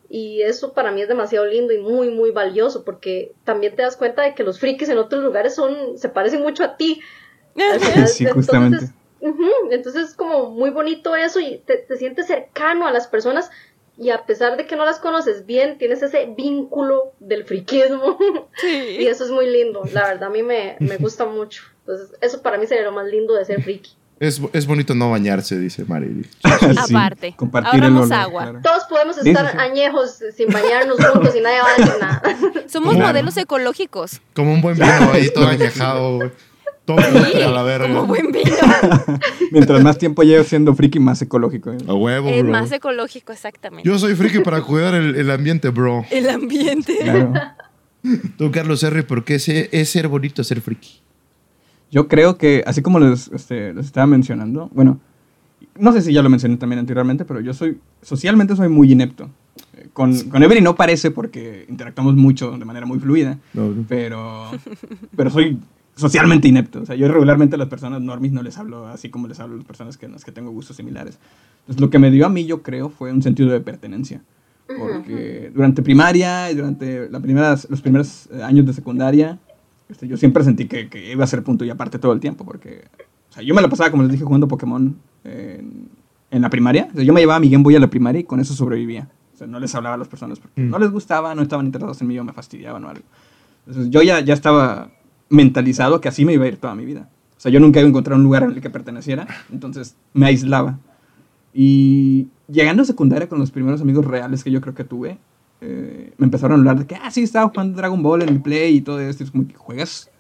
y eso para mí es demasiado lindo y muy, muy valioso, porque también te das cuenta de que los frikis en otros lugares son, se parecen mucho a ti. Final, Sí, entonces, justamente. ujú, entonces es como muy bonito eso y te, te sientes cercano a las personas y a pesar de que no las conoces bien, tienes ese vínculo del friquismo. Y eso es muy lindo, la verdad a mí me, me gusta mucho. Entonces, eso para mí sería lo más lindo de ser friki. Es, es bonito no bañarse, dice Mari. Sí, Aparte, compartir el ahorramos olor, agua. claro. Todos podemos Sí, estar sí, sí. añejos sin bañarnos juntos y nadie va a decir nada. Somos Claro. modelos ecológicos. Como un buen vino ahí, todo añejado. Todo putre a la verga. Como buen vino. Mientras más tiempo llevo siendo friki, más ecológico. ¿eh? A huevo, Es bro. más ecológico, exactamente. Yo soy friki para cuidar el, el ambiente, bro. El ambiente. Claro. Tú, Carlos R., ¿por qué es ser bonito ser friki? Yo creo que, así como les, este, les estaba mencionando, bueno, no sé si ya lo mencioné también anteriormente, pero yo soy, socialmente soy muy inepto. Eh, Con, con Every no parece porque interactuamos mucho de manera muy fluida, No, no. pero, pero soy socialmente inepto. O sea, yo regularmente a las personas normis no les hablo así como les hablo a las personas que, con las que tengo gustos similares. Entonces, lo que me dio a mí, yo creo, fue un sentido de pertenencia. Porque durante primaria y durante la primeras, los primeros eh, años de secundaria, este, yo siempre sentí que, que iba a ser punto y aparte todo el tiempo. Porque o sea, yo me la pasaba, como les dije, jugando Pokémon en, en la primaria. O sea, yo me llevaba mi Game Boy a la primaria y con eso sobrevivía. O sea, no les hablaba a las personas porque Mm. no les gustaba, no estaban interesados en mí o me fastidiaban o algo. Entonces yo ya, ya estaba mentalizado que así me iba a ir toda mi vida. O sea, yo nunca iba a encontrar un lugar en el que perteneciera, entonces me aislaba. Y llegando a secundaria con los primeros amigos reales que yo creo que tuve, eh, me empezaron a hablar de que, ah, sí, estaba jugando Dragon Ball en mi Play y todo esto. Y es como que juegas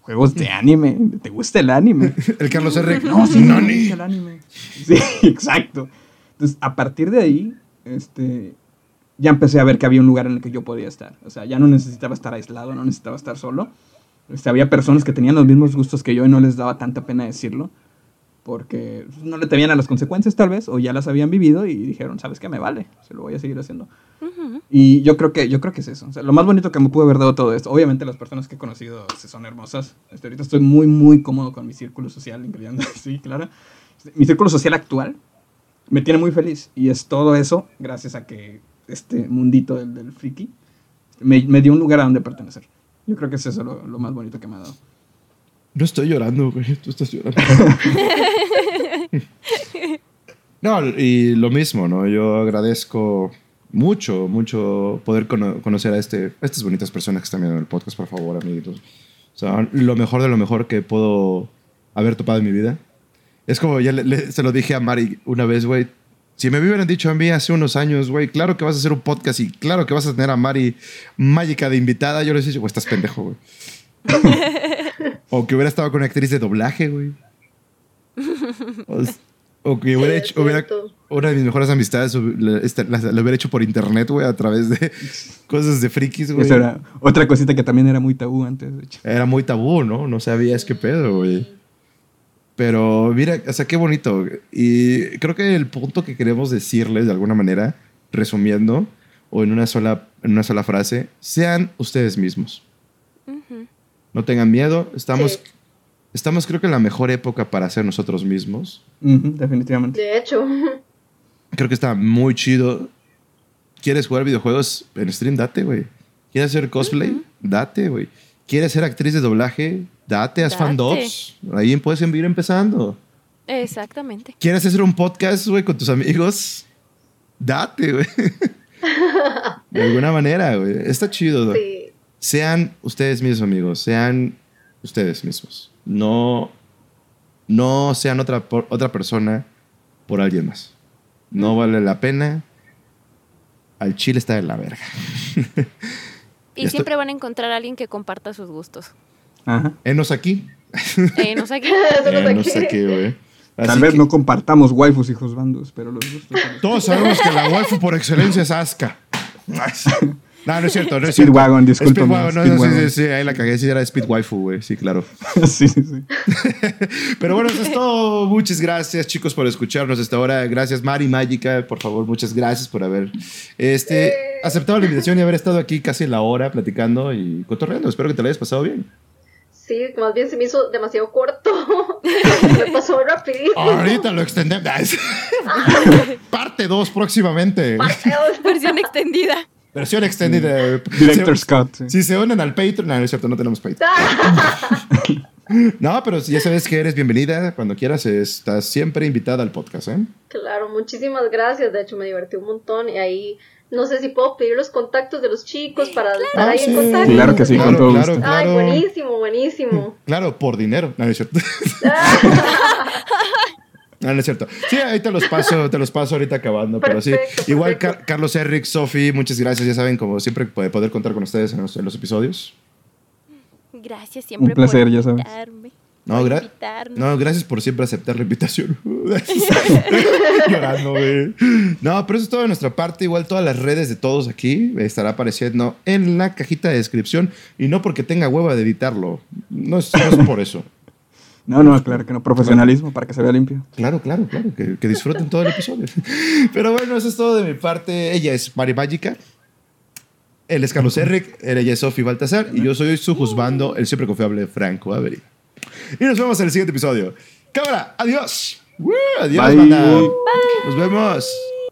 juegos de anime, ¿te gusta el anime? El Carlos R. No, sí, no, me gusta el anime. Sí, exacto. Entonces, a partir de ahí, este, ya empecé a ver que había un lugar en el que yo podía estar. O sea, ya no necesitaba estar aislado, no necesitaba estar solo. Este, había personas que tenían los mismos gustos que yo y no les daba tanta pena decirlo. Porque no le temían a las consecuencias, tal vez, o ya las habían vivido y dijeron, ¿sabes qué? Me vale, se lo voy a seguir haciendo. Ujú. Y yo creo que yo creo que es eso. O sea, lo más bonito que me pudo haber dado todo esto. Obviamente las personas que he conocido son hermosas. Este, ahorita estoy muy muy cómodo con mi círculo social, incluyendo sí, claro. Mi círculo social actual me tiene muy feliz y es todo eso gracias a que este mundito del, del friki me, me dio un lugar a donde pertenecer. Yo creo que es eso lo, lo más bonito que me ha dado. No estoy llorando, güey. Tú estás llorando. no, y lo mismo, ¿no? Yo agradezco mucho, mucho poder cono- conocer a, este, a estas bonitas personas que están viendo el podcast, por favor, amiguitos. O sea, lo mejor de lo mejor que puedo haber topado en mi vida. Es como ya le- le- se lo dije a Mari una vez, güey. Si me hubieran dicho a mí hace unos años, güey, claro que vas a hacer un podcast y claro que vas a tener a Mari mágica de invitada, yo les he dicho, güey, estás pendejo, güey. o que hubiera estado con una actriz de doblaje, güey. O, que hubiera Sí, hecho, hubiera, una de mis mejores amistades la, esta- la- la hubiera hecho por internet, güey, a través de cosas de frikis, güey. Era otra cosita que también era muy tabú antes, de hecho. Era muy tabú, ¿no? No sabías qué pedo, güey. Pero mira, o sea, qué bonito. Y creo que el punto que queremos decirles de alguna manera, resumiendo, o en una sola, en una sola frase, sean ustedes mismos. No tengan miedo. Estamos, Sí. estamos creo que en la mejor época para ser nosotros mismos. Definitivamente. De hecho, Creo que está muy chido. ¿Quieres jugar videojuegos en stream? Date, güey. ¿Quieres hacer cosplay? Date, güey. ¿Quieres ser actriz de doblaje? Date, haz fandubs. Ahí puedes ir empezando. Exactamente. ¿Quieres hacer un podcast, güey, con tus amigos? Date, güey. De alguna manera, güey. Está chido, güey. sí. Sean ustedes mismos, amigos. Sean ustedes mismos. No, no sean otra, por- otra persona por alguien más. No vale la pena. Al chile está de la verga. Y Esto- siempre van a encontrar a alguien que comparta sus gustos. Ajá. Enos aquí. No sé Enos aquí, güey. Tal vez que no compartamos waifus, hijos bandos, pero los gustos. Todos sabemos que la waifu por excelencia es Asuka. No, no es cierto, no es cierto. Speedwagon, discúlpame, Speedwagon, no, no, sí, Speedwagon. sí, sí, ahí la cagué, sí, era Speed Waifu, güey, sí, claro. sí, sí, sí. Pero bueno, eso es todo. Muchas gracias, chicos, por escucharnos hasta ahora. Gracias, Mari Mágica, por favor, muchas gracias por haber este, aceptado la invitación y haber estado aquí casi la hora platicando y cotorreando. Espero que te lo hayas pasado bien. Sí, más bien se me hizo demasiado corto. me pasó rapidísimo. Ahorita lo extendemos. Parte 2 próximamente. Versión extendida. Versión extendida. Director Si- Scott. sí. Si se unen al Patreon, no, no es cierto, no tenemos Patreon. No, pero ya sabes que eres bienvenida cuando quieras. Estás siempre invitada al podcast, ¿eh? Claro, muchísimas gracias. De hecho, me divertí un montón. Y ahí, no sé si puedo pedir los contactos de los chicos para estar Ah, ahí sí. en contacto. Claro que sí, con todo gusto. Ay, claro. buenísimo, buenísimo. Claro, por dinero. No, no es cierto. No, no es cierto. Sí, ahí te los paso, te los paso ahorita acabando, pero sí. Perfecto, Igual. Car- Carlos Eric, Sofi, muchas gracias. Ya saben, como siempre, puede poder contar con ustedes en los, en los episodios. Gracias siempre Un placer, por ya sabes. invitarme. No, gra-. No, gracias por siempre aceptar la invitación. Llorando, güey. No, pero eso es todo de nuestra parte. Igual todas las redes de todos aquí estará apareciendo en la cajita de descripción. Y no porque tenga hueva de editarlo. No es, no es por eso. No, no, claro que no. Profesionalismo para que se vea limpio. Claro, claro, claro. Que, que disfruten todo el episodio. Pero bueno, eso es todo de mi parte. Ella es Mari Mágica. Él es Carlos Eric. Ella es Sofi Baltasar. Y yo soy su juzgando, el siempre confiable Franco Avery. Y nos vemos en el siguiente episodio. Cámara, adiós. ¡Woo! adiós, Bye. banda. Nos vemos.